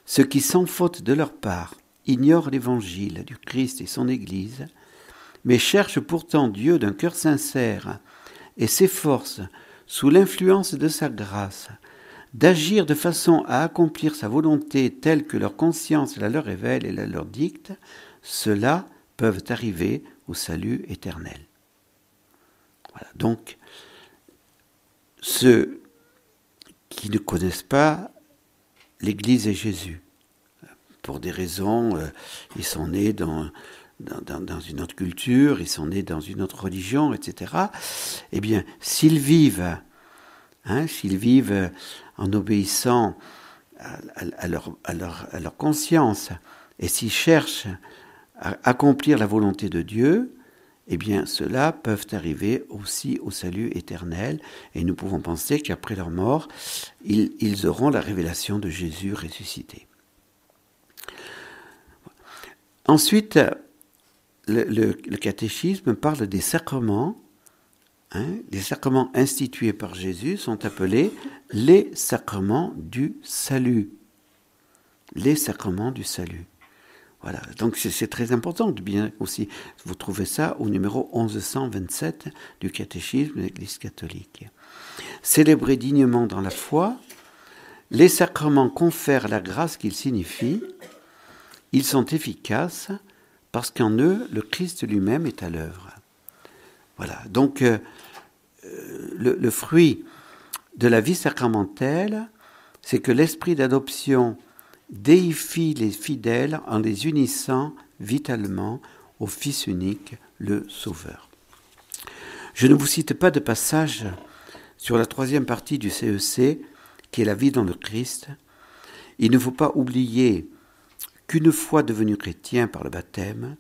ceux qui, sans faute de leur part, ignorent l'Évangile du Christ et son Église, mais cherchent pourtant Dieu d'un cœur sincère et s'efforcent, sous l'influence de sa grâce, d'agir de façon à accomplir sa volonté telle que leur conscience la leur révèle et la leur dicte, ceux-là peuvent arriver au salut éternel. Donc, ceux qui ne connaissent pas l'Église et Jésus, pour des raisons, euh, ils sont nés dans, une autre culture, ils sont nés dans une autre religion, etc. Eh bien, s'ils vivent, hein, s'ils vivent en obéissant à leur conscience, et s'ils cherchent à accomplir la volonté de Dieu, eh bien, ceux-là peuvent arriver aussi au salut éternel, et nous pouvons penser qu'après leur mort, ils, auront la révélation de Jésus ressuscité. Ensuite, le, catéchisme parle des sacrements. Hein, les sacrements institués par Jésus sont appelés les sacrements du salut. Les sacrements du salut. Voilà, donc c'est très important de bien aussi. Vous trouvez ça au numéro 1127 du catéchisme de l'Église catholique. Célébrer dignement dans la foi, les sacrements confèrent la grâce qu'ils signifient. Ils sont efficaces parce qu'en eux, le Christ lui-même est à l'œuvre. Voilà, donc euh, euh, le fruit de la vie sacramentelle, c'est que l'esprit d'adoption déifie les fidèles en les unissant vitalement au Fils unique, le Sauveur. Je ne vous cite pas de passage sur la troisième partie du CEC, e qui est la vie dans le Christ. Il ne faut pas oublier qu'une fois devenus chrétiens par le baptême,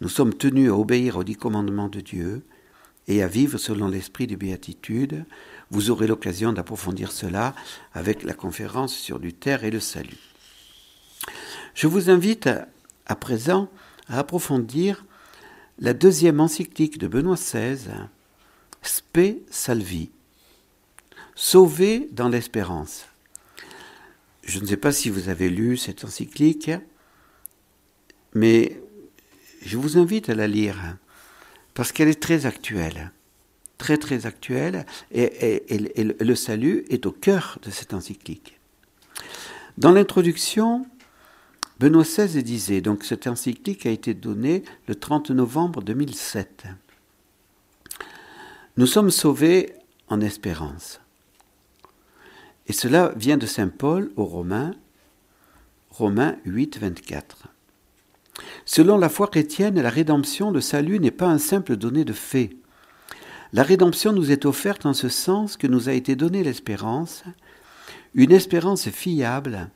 nous sommes tenus à obéir aux dix commandements de Dieu et à vivre selon l'esprit de béatitude. Vous aurez l'occasion d'approfondir cela avec la conférence sur Luther et le salut. Je vous invite à, présent à approfondir la deuxième encyclique de Benoît XVI, Spe Salvi, Sauvé dans l'espérance. Je ne sais pas si vous avez lu cette encyclique, mais je vous invite à la lire parce qu'elle est très actuelle, très très actuelle, et, le salut est au cœur de cette encyclique. Dans l'introduction, Benoît XVI disait, donc cette encyclique a été donnée le 30 novembre 2007. Nous sommes sauvés en espérance. Et cela vient de Saint Paul aux Romains, Romains 8, 24. Selon la foi chrétienne, la rédemption, le salut n'est pas un simple donné de fait. La rédemption nous est offerte en ce sens que nous a été donnée l'espérance, une espérance fiable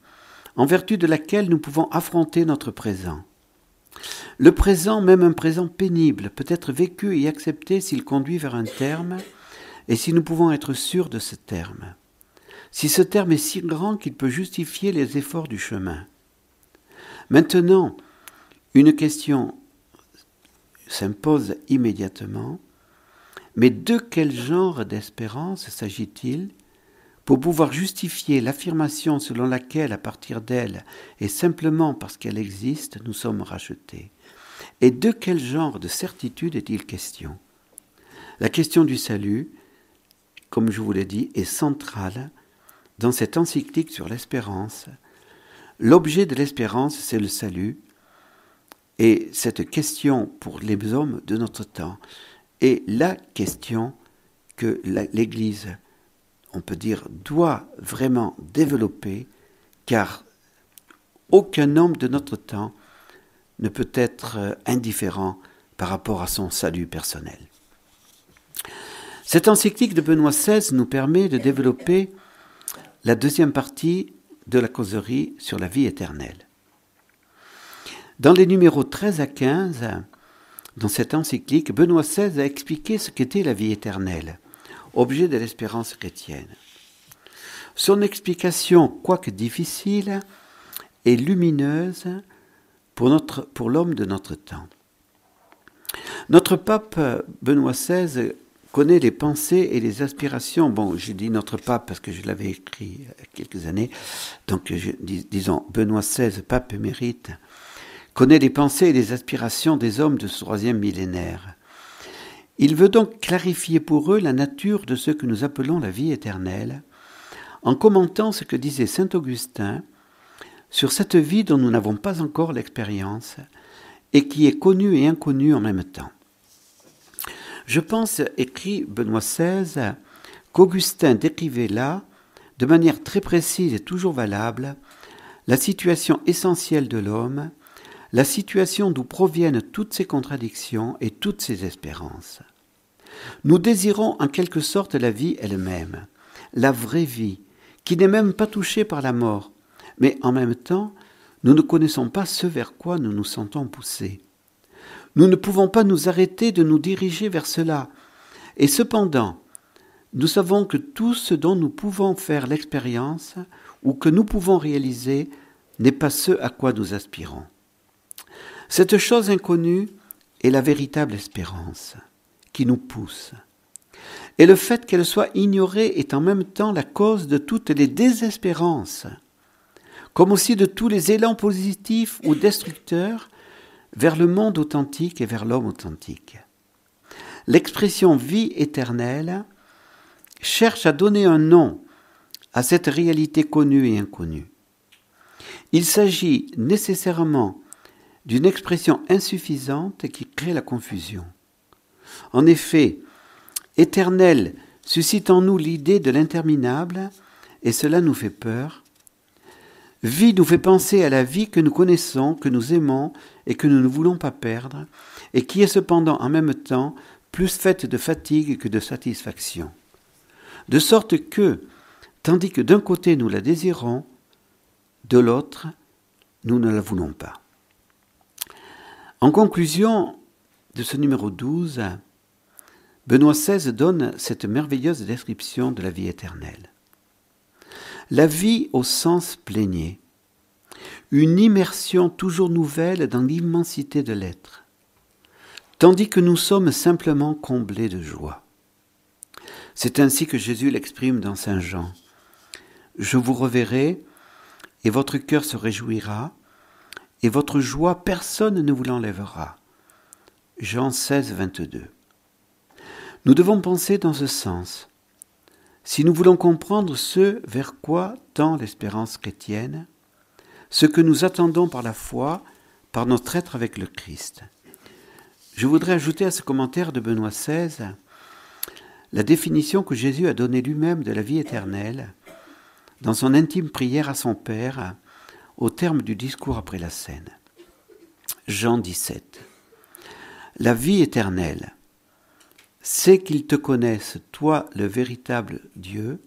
en vertu de laquelle nous pouvons affronter notre présent. Le présent, même un présent pénible, peut être vécu et accepté s'il conduit vers un terme, et si nous pouvons être sûrs de ce terme. Si ce terme est si grand qu'il peut justifier les efforts du chemin. Maintenant, une question s'impose immédiatement, mais de quel genre d'espérance s'agit-il pour pouvoir justifier l'affirmation selon laquelle, à partir d'elle, et simplement parce qu'elle existe, nous sommes rachetés. Et de quel genre de certitude est-il question? La question du salut, comme je vous l'ai dit, est central dans cette encyclique sur l'espérance. L'objet de l'espérance, c'est le salut. Et cette question pour les hommes de notre temps est la question que l'Église, on peut dire, doit vraiment développer, car aucun homme de notre temps ne peut être euh, indifférent par rapport à son salut personnel. Cette encyclique de Benoît XVI nous permet de développer la deuxième partie de la causerie sur la vie éternelle. Dans les numéros 13 à 15, dans cette encyclique, Benoît XVI a expliqué ce qu'était la vie éternelle, objet de l'espérance chrétienne. Son explication, quoique difficile, est lumineuse pour, l'homme de notre temps. Notre pape Benoît XVI connaît les pensées et les aspirations. Bon, j'ai dit notre pape parce que je l'avais écrit il y a quelques années. Donc, disons, Benoît XVI, pape émérite, connaît les pensées et les aspirations des hommes de ce troisième millénaire. Il veut donc clarifier pour eux la nature de ce que nous appelons la vie éternelle, en commentant ce que disait saint Augustin sur cette vie dont nous n'avons pas encore l'expérience et qui est connue et inconnue en même temps. Je pense, écrit Benoît XVI, qu'Augustin décrivait là, de manière très précise et toujours valable, la situation essentielle de l'homme, la situation d'où proviennent toutes ses contradictions et toutes ses espérances. Nous désirons en quelque sorte la vie elle-même, la vraie vie, qui n'est même pas touchée par la mort, mais en même temps, nous ne connaissons pas ce vers quoi nous nous sentons poussés. Nous ne pouvons pas nous arrêter de nous diriger vers cela. Et cependant, nous savons que tout ce dont nous pouvons faire l'expérience ou que nous pouvons réaliser n'est pas ce à quoi nous aspirons. Cette chose inconnue est la véritable espérance qui nous pousse. Et le fait qu'elle soit ignorée est en même temps la cause de toutes les désespérances, comme aussi de tous les élans positifs ou destructeurs vers le monde authentique et vers l'homme authentique. L'expression vie éternelle cherche à donner un nom à cette réalité connue et inconnue. Il s'agit nécessairement d'une expression insuffisante qui crée la confusion. En effet, éternel suscite en nous l'idée de l'interminable et cela nous fait peur. Vie nous fait penser à la vie que nous connaissons, que nous aimons et que nous ne voulons pas perdre, et qui est cependant en même temps plus faite de fatigue que de satisfaction. De sorte que, tandis que d'un côté nous la désirons, de l'autre, nous ne la voulons pas. En conclusion de ce numéro 12, Benoît XVI donne cette merveilleuse description de la vie éternelle. La vie au sens plénier, une immersion toujours nouvelle dans l'immensité de l'être, tandis que nous sommes simplement comblés de joie. C'est ainsi que Jésus l'exprime dans Saint Jean. Je vous reverrai, et votre cœur se réjouira, et votre joie personne ne vous l'enlèvera. Jean 16, 22. Nous devons penser dans ce sens. Si nous voulons comprendre ce vers quoi tend l'espérance chrétienne, ce que nous attendons par la foi, par notre être avec le Christ. Je voudrais ajouter à ce commentaire de Benoît XVI la définition que Jésus a donnée lui-même de la vie éternelle dans son intime prière à son Père au terme du discours après la scène. Jean 17. La vie éternelle, c'est qu'ils te connaissent, toi le véritable Dieu,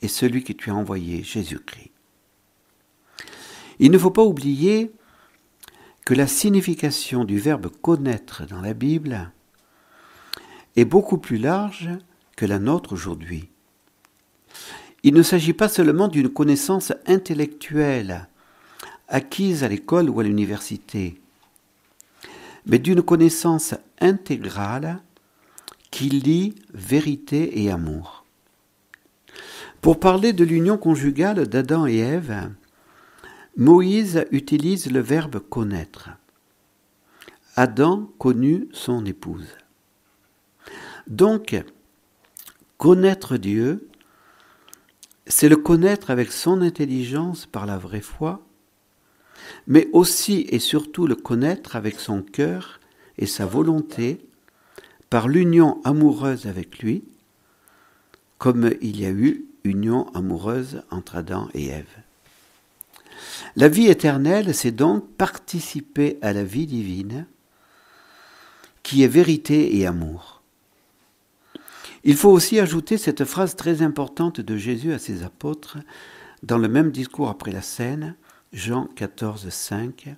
et celui que tu as envoyé, Jésus-Christ. Il ne faut pas oublier que la signification du verbe connaître dans la Bible est beaucoup plus large que la nôtre aujourd'hui. Il ne s'agit pas seulement d'une connaissance intellectuelle acquise à l'école ou à l'université, mais d'une connaissance intégrale qui lie vérité et amour. Pour parler de l'union conjugale d'Adam et Ève, Moïse utilise le verbe connaître. Adam connut son épouse. Donc, Connaître Dieu, c'est le connaître avec son intelligence par la vraie foi, mais aussi et surtout le connaître avec son cœur et sa volonté par l'union amoureuse avec lui, comme il y a eu union amoureuse entre Adam et Ève. La vie éternelle, c'est donc participer à la vie divine, qui est vérité et amour. Il faut aussi ajouter cette phrase très importante de Jésus à ses apôtres dans le même discours après la scène, Jean 14, 5.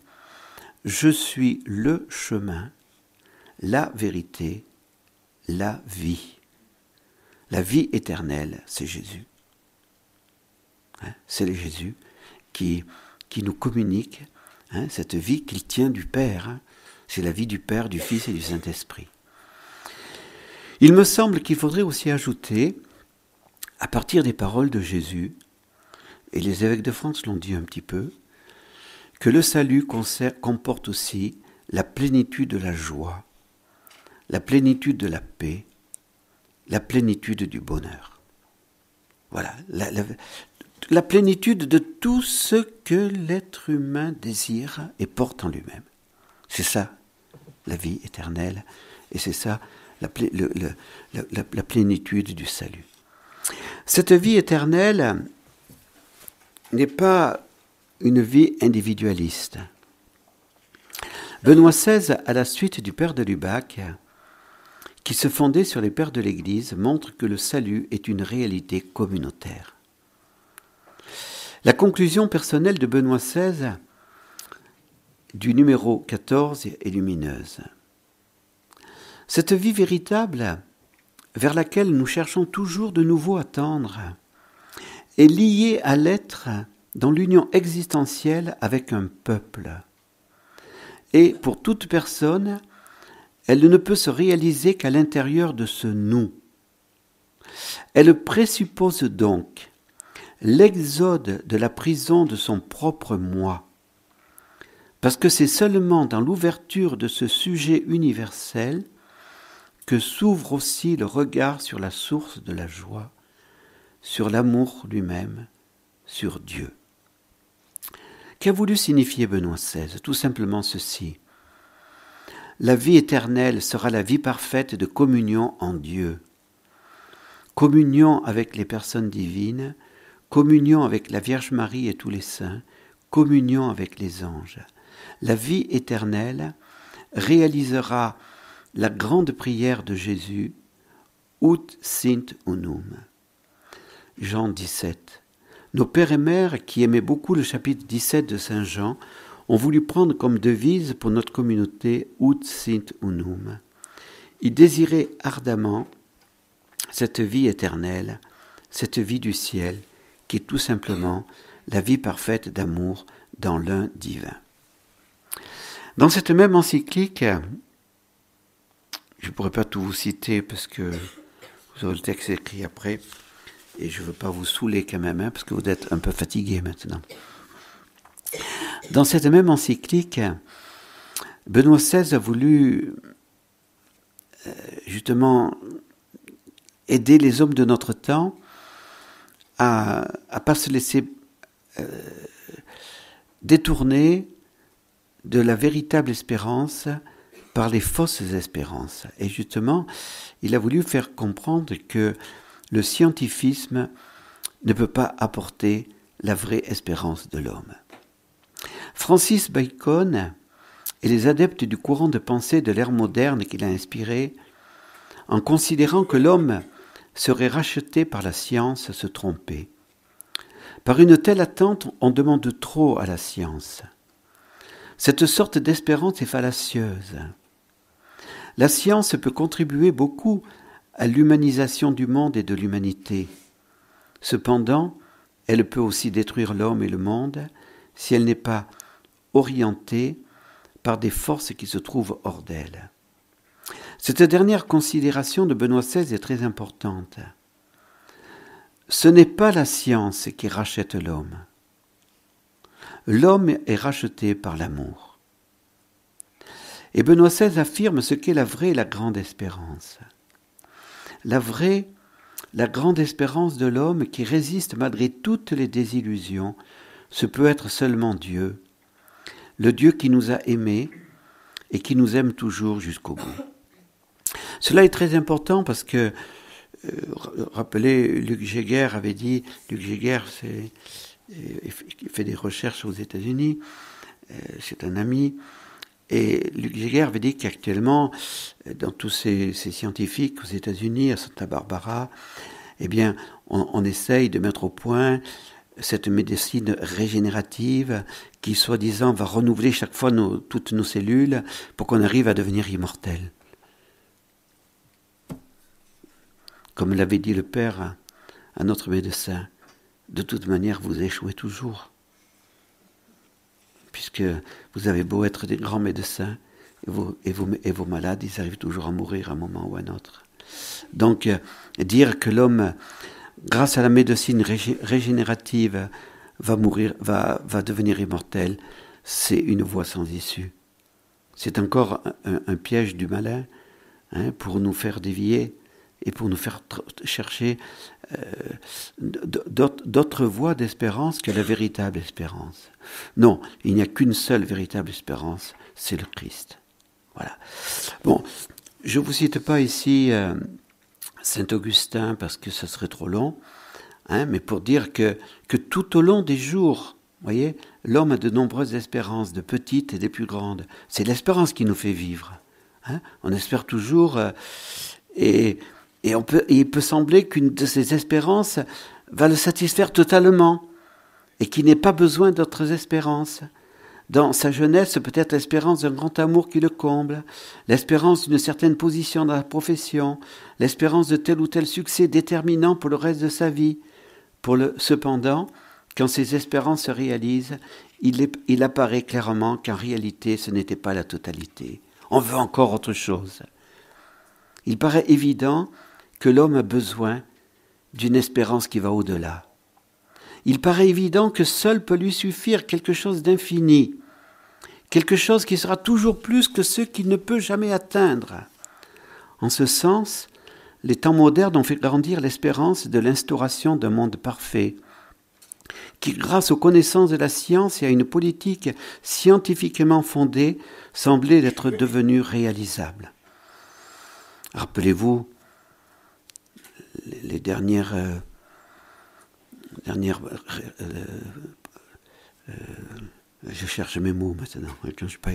Je suis le chemin, la vérité, la vie. La vie éternelle, c'est Jésus. Hein, c'est Jésus qui, nous communique hein, cette vie qu'il tient du Père. Hein. C'est la vie du Père, du Fils et du Saint-Esprit. Il me semble qu'il faudrait aussi ajouter, à partir des paroles de Jésus, et les évêques de France l'ont dit un petit peu, que le salut comporte aussi la plénitude de la joie, la plénitude de la paix, la plénitude du bonheur. Voilà, la, plénitude de tout ce que l'être humain désire et porte en lui-même. C'est ça, la vie éternelle, et c'est ça, la, plénitude du salut. Cette vie éternelle n'est pas une vie individualiste. Benoît XVI, à la suite du père de Lubac, qui se fondait sur les pères de l'Église, montre que le salut est une réalité communautaire. La conclusion personnelle de Benoît XVI du numéro 14 est lumineuse. Cette vie véritable, vers laquelle nous cherchons toujours de nouveau à tendre, est liée à l'être dans l'union existentielle avec un peuple. Et pour toute personne, elle ne peut se réaliser qu'à l'intérieur de ce nous. Elle présuppose donc l'exode de la prison de son propre moi, parce que c'est seulement dans l'ouverture de ce sujet universel que s'ouvre aussi le regard sur la source de la joie, sur l'amour lui-même, sur Dieu. Qu'a voulu signifier Benoît XVI Tout simplement ceci. La vie éternelle sera la vie parfaite de communion en Dieu. Communion avec les personnes divines, communion avec la Vierge Marie et tous les saints, communion avec les anges. La vie éternelle réalisera la grande prière de Jésus, Ut sint unum. Jean 17. Nos pères et mères, qui aimaient beaucoup le chapitre 17 de Saint Jean, ont voulu prendre comme devise pour notre communauté Ut sint unum. Ils désiraient ardemment cette vie éternelle, cette vie du ciel, qui est tout simplement la vie parfaite d'amour dans l'un divin. Dans cette même encyclique, je ne pourrais pas tout vous citer parce que vous aurez le texte écrit après, et je ne veux pas vous saouler quand même, hein, parce que vous êtes un peu fatigué maintenant. Dans cette même encyclique, Benoît XVI a voulu euh, justement aider les hommes de notre temps à ne pas se laisser euh, détourner de la véritable espérance par les fausses espérances. Et justement, il a voulu faire comprendre que le scientifisme ne peut pas apporter la vraie espérance de l'homme. Francis Bacon et les adeptes du courant de pensée de l'ère moderne qu'il a inspiré, en considérant que l'homme serait racheté par la science, se trompaient. Par une telle attente, on demande trop à la science. Cette sorte d'espérance est fallacieuse. La science peut contribuer beaucoup à l'humanisation du monde et de l'humanité. Cependant, elle peut aussi détruire l'homme et le monde si elle n'est pas orientée par des forces qui se trouvent hors d'elle. Cette dernière considération de Benoît XVI est très importante. Ce n'est pas la science qui rachète l'homme. L'homme est racheté par l'amour. Et Benoît XVI affirme ce qu'est la vraie et la grande espérance. La vraie la grande espérance de l'homme qui résiste malgré toutes les désillusions, ce peut être seulement Dieu, le Dieu qui nous a aimés et qui nous aime toujours jusqu'au bout. Cela est très important parce que, euh, rappelez, Luc Geiger avait dit, Luc Geiger c'est, il fait des recherches aux États-Unis, euh, c'est un ami, et Luc Geiger avait dit qu'actuellement, dans tous ces, scientifiques aux États-Unis, à Santa Barbara, eh bien, on, essaye de mettre au point cette médecine régénérative qui, soi-disant, va renouveler chaque fois toutes nos cellules pour qu'on arrive à devenir immortel. Comme l'avait dit le Père à notre médecin, de toute manière, vous échouez toujours puisque vous avez beau être des grands médecins, et vos, malades, ils arrivent toujours à mourir à un moment ou à un autre. Donc, euh, dire que l'homme, grâce à la médecine régénérative, va mourir, va, va devenir immortel, c'est une voie sans issue. C'est encore un, piège du malin hein, pour nous faire dévier et pour nous faire chercher euh, d'autres voies d'espérance que la véritable espérance. Non, il n'y a qu'une seule véritable espérance, c'est le Christ. Voilà. Bon, je ne vous cite pas ici euh, Saint Augustin parce que ce serait trop long, hein, mais pour dire que, que tout au long des jours, voyez, l'homme a de nombreuses espérances, de petites et des plus grandes. C'est l'espérance qui nous fait vivre. Hein. On espère toujours. Euh, et et il peut sembler qu'une de ces espérances va le satisfaire totalement et qu'il n'ait pas besoin d'autres espérances. Dans sa jeunesse, peut-être l'espérance d'un grand amour qui le comble, l'espérance d'une certaine position dans la profession, l'espérance de tel ou tel succès déterminant pour le reste de sa vie. Pour le, cependant, quand ces espérances se réalisent, il, il apparaît clairement qu'en réalité ce n'était pas la totalité. On veut encore autre chose. Il paraît évident que l'homme a besoin d'une espérance qui va au-delà. Il paraît évident que seul peut lui suffire quelque chose d'infini, quelque chose qui sera toujours plus que ce qu'il ne peut jamais atteindre. En ce sens, les temps modernes ont fait grandir l'espérance de l'instauration d'un monde parfait, qui, grâce aux connaissances de la science et à une politique scientifiquement fondée, semblait être devenu réalisable. Rappelez-vous les, dernières, euh, dernières euh, euh, je cherche mes mots maintenant, quand je pas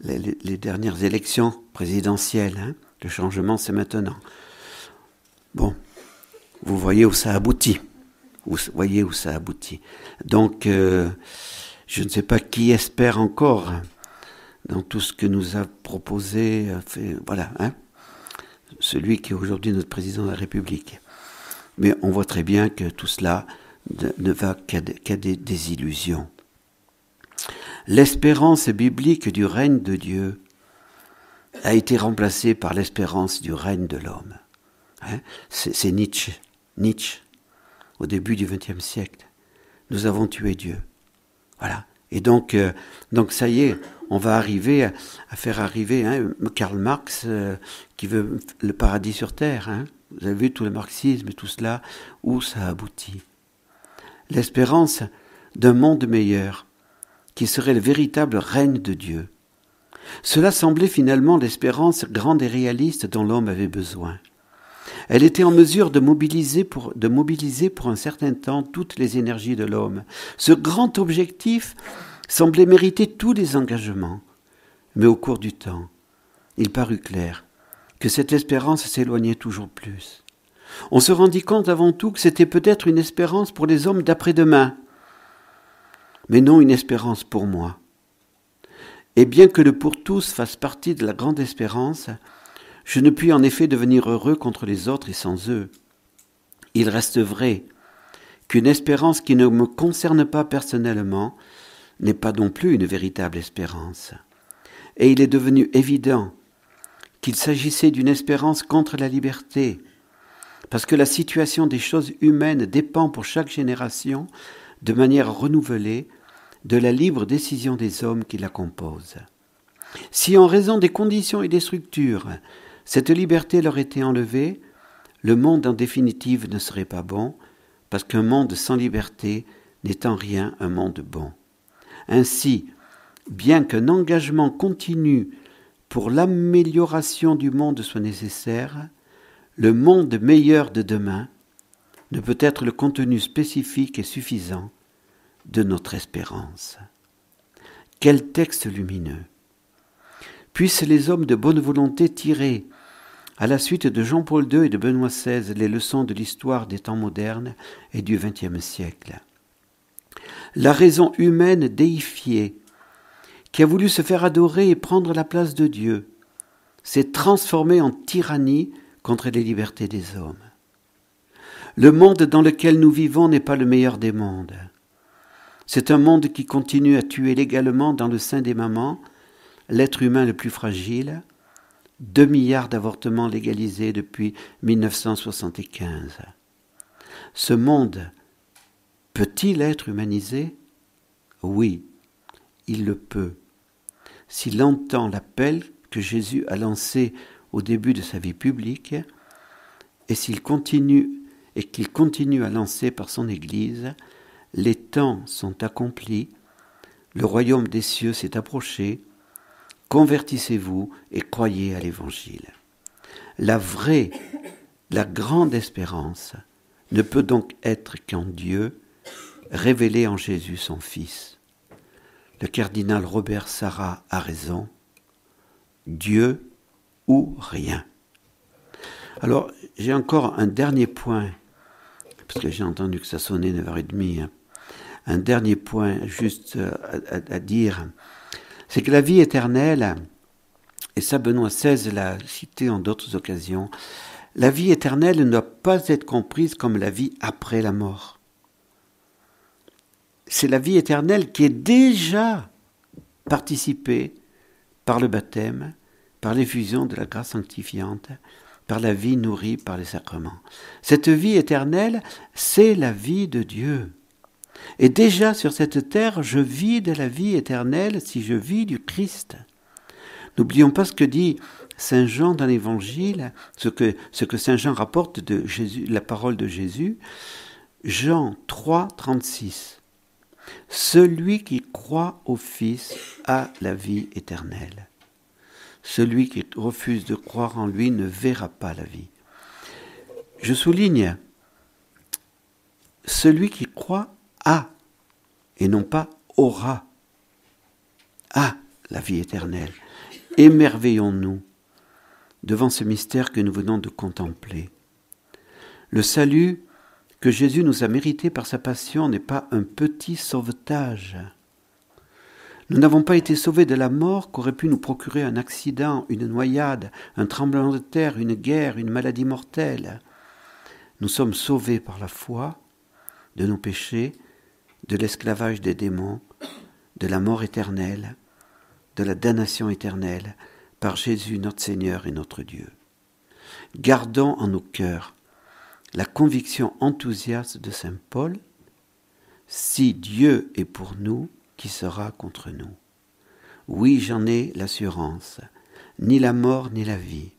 les, les, dernières élections présidentielles, hein, le changement c'est maintenant. Bon, vous voyez où ça aboutit. Vous voyez où ça aboutit. Donc, je ne sais pas qui espère encore dans tout ce que nous a proposé, voilà, hein, celui qui est aujourd'hui notre président de la République. Mais on voit très bien que tout cela ne va qu'à des désillusions. L'espérance biblique du règne de Dieu a été remplacée par l'espérance du règne de l'homme. Hein? C'est Nietzsche. Nietzsche, au début du XXe siècle. Nous avons tué Dieu. Voilà. Et donc, euh, donc ça y est, on va arriver à, faire arriver hein, Karl Marx euh, qui veut le paradis sur terre. Hein. Vous avez vu tout le marxisme et tout cela, où ça aboutit? L'espérance d'un monde meilleur, qui serait le véritable règne de Dieu. Cela semblait finalement l'espérance grande et réaliste dont l'homme avait besoin. Elle était en mesure de mobiliser, pour, de mobiliser pour un certain temps toutes les énergies de l'homme. Ce grand objectif semblait mériter tous les engagements. Mais au cours du temps, il parut clair que cette espérance s'éloignait toujours plus. On se rendit compte avant tout que c'était peut-être une espérance pour les hommes d'après-demain, mais non une espérance pour moi. Et bien que le pour tous fasse partie de la grande espérance, je ne puis en effet devenir heureux contre les autres et sans eux. Il reste vrai qu'une espérance qui ne me concerne pas personnellement n'est pas non plus une véritable espérance. Et il est devenu évident qu'il s'agissait d'une espérance contre la liberté, parce que la situation des choses humaines dépend pour chaque génération, de manière renouvelée, de la libre décision des hommes qui la composent. Si en raison des conditions et des structures, cette liberté leur était enlevée, le monde en définitive ne serait pas bon, parce qu'un monde sans liberté n'est en rien un monde bon. Ainsi, bien qu'un engagement continu pour l'amélioration du monde soit nécessaire, le monde meilleur de demain ne peut être le contenu spécifique et suffisant de notre espérance. Quel texte lumineux Puissent les hommes de bonne volonté tirer, à la suite de Jean-Paul II et de Benoît XVI, les leçons de l'histoire des temps modernes et du XXe siècle. La raison humaine déifiée, qui a voulu se faire adorer et prendre la place de Dieu, s'est transformée en tyrannie contre les libertés des hommes. Le monde dans lequel nous vivons n'est pas le meilleur des mondes. C'est un monde qui continue à tuer légalement dans le sein des mamans l'être humain le plus fragile, 2 milliards d'avortements légalisés depuis 1975. Ce monde peut-il être humanisé? Oui, il le peut. S'il entend l'appel que Jésus a lancé au début de sa vie publique, et s'il continue et qu'il continue à lancer par son Église, les temps sont accomplis, le royaume des cieux s'est approché, convertissez-vous et croyez à l'Évangile. La vraie, la grande espérance ne peut donc être qu'en Dieu, révélé en Jésus son Fils. Le cardinal Robert Sarah a raison. Dieu ou rien. Alors, j'ai encore un dernier point, parce que j'ai entendu que ça sonnait 9h30. Hein. Un dernier point juste à dire c'est que la vie éternelle, et ça Benoît XVI l'a cité en d'autres occasions, la vie éternelle ne doit pas être comprise comme la vie après la mort. C'est la vie éternelle qui est déjà participée par le baptême, par l'effusion de la grâce sanctifiante, par la vie nourrie par les sacrements. Cette vie éternelle, c'est la vie de Dieu. Et déjà sur cette terre, je vis de la vie éternelle si je vis du Christ. N'oublions pas ce que dit Saint Jean dans l'Évangile, ce que, Saint Jean rapporte de la parole de Jésus. Jean 3, 36. Celui qui croit au Fils a la vie éternelle. Celui qui refuse de croire en lui ne verra pas la vie. Je souligne, celui qui croit a et non pas aura. A la vie éternelle. Émerveillons-nous devant ce mystère que nous venons de contempler. Le salut que Jésus nous a mérité par sa passion n'est pas un petit sauvetage. Nous n'avons pas été sauvés de la mort qu'aurait pu nous procurer un accident, une noyade, un tremblement de terre, une guerre, une maladie mortelle. Nous sommes sauvés par la foi de nos péchés de l'esclavage des démons, de la mort éternelle, de la damnation éternelle, par Jésus notre Seigneur et notre Dieu. Gardons en nos cœurs la conviction enthousiaste de Saint Paul, si Dieu est pour nous, qui sera contre nous? Oui, j'en ai l'assurance, ni la mort ni la vie,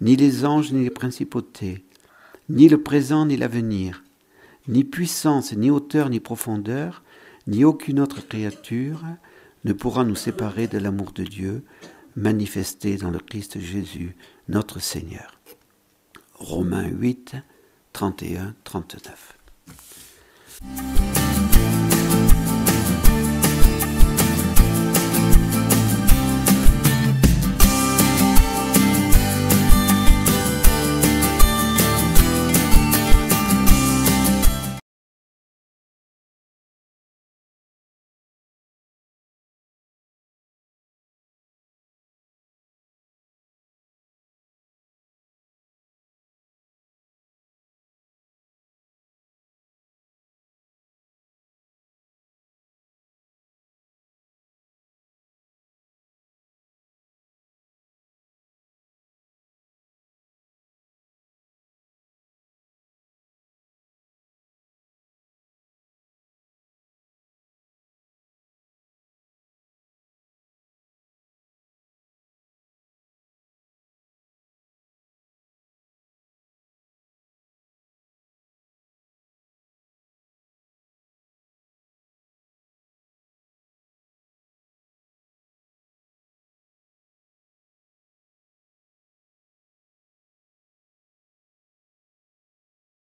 ni les anges ni les principautés, ni le présent ni l'avenir, ni puissance, ni hauteur, ni profondeur, ni aucune autre créature ne pourra nous séparer de l'amour de Dieu manifesté dans le Christ Jésus, notre Seigneur. Romains 8, 31, 39.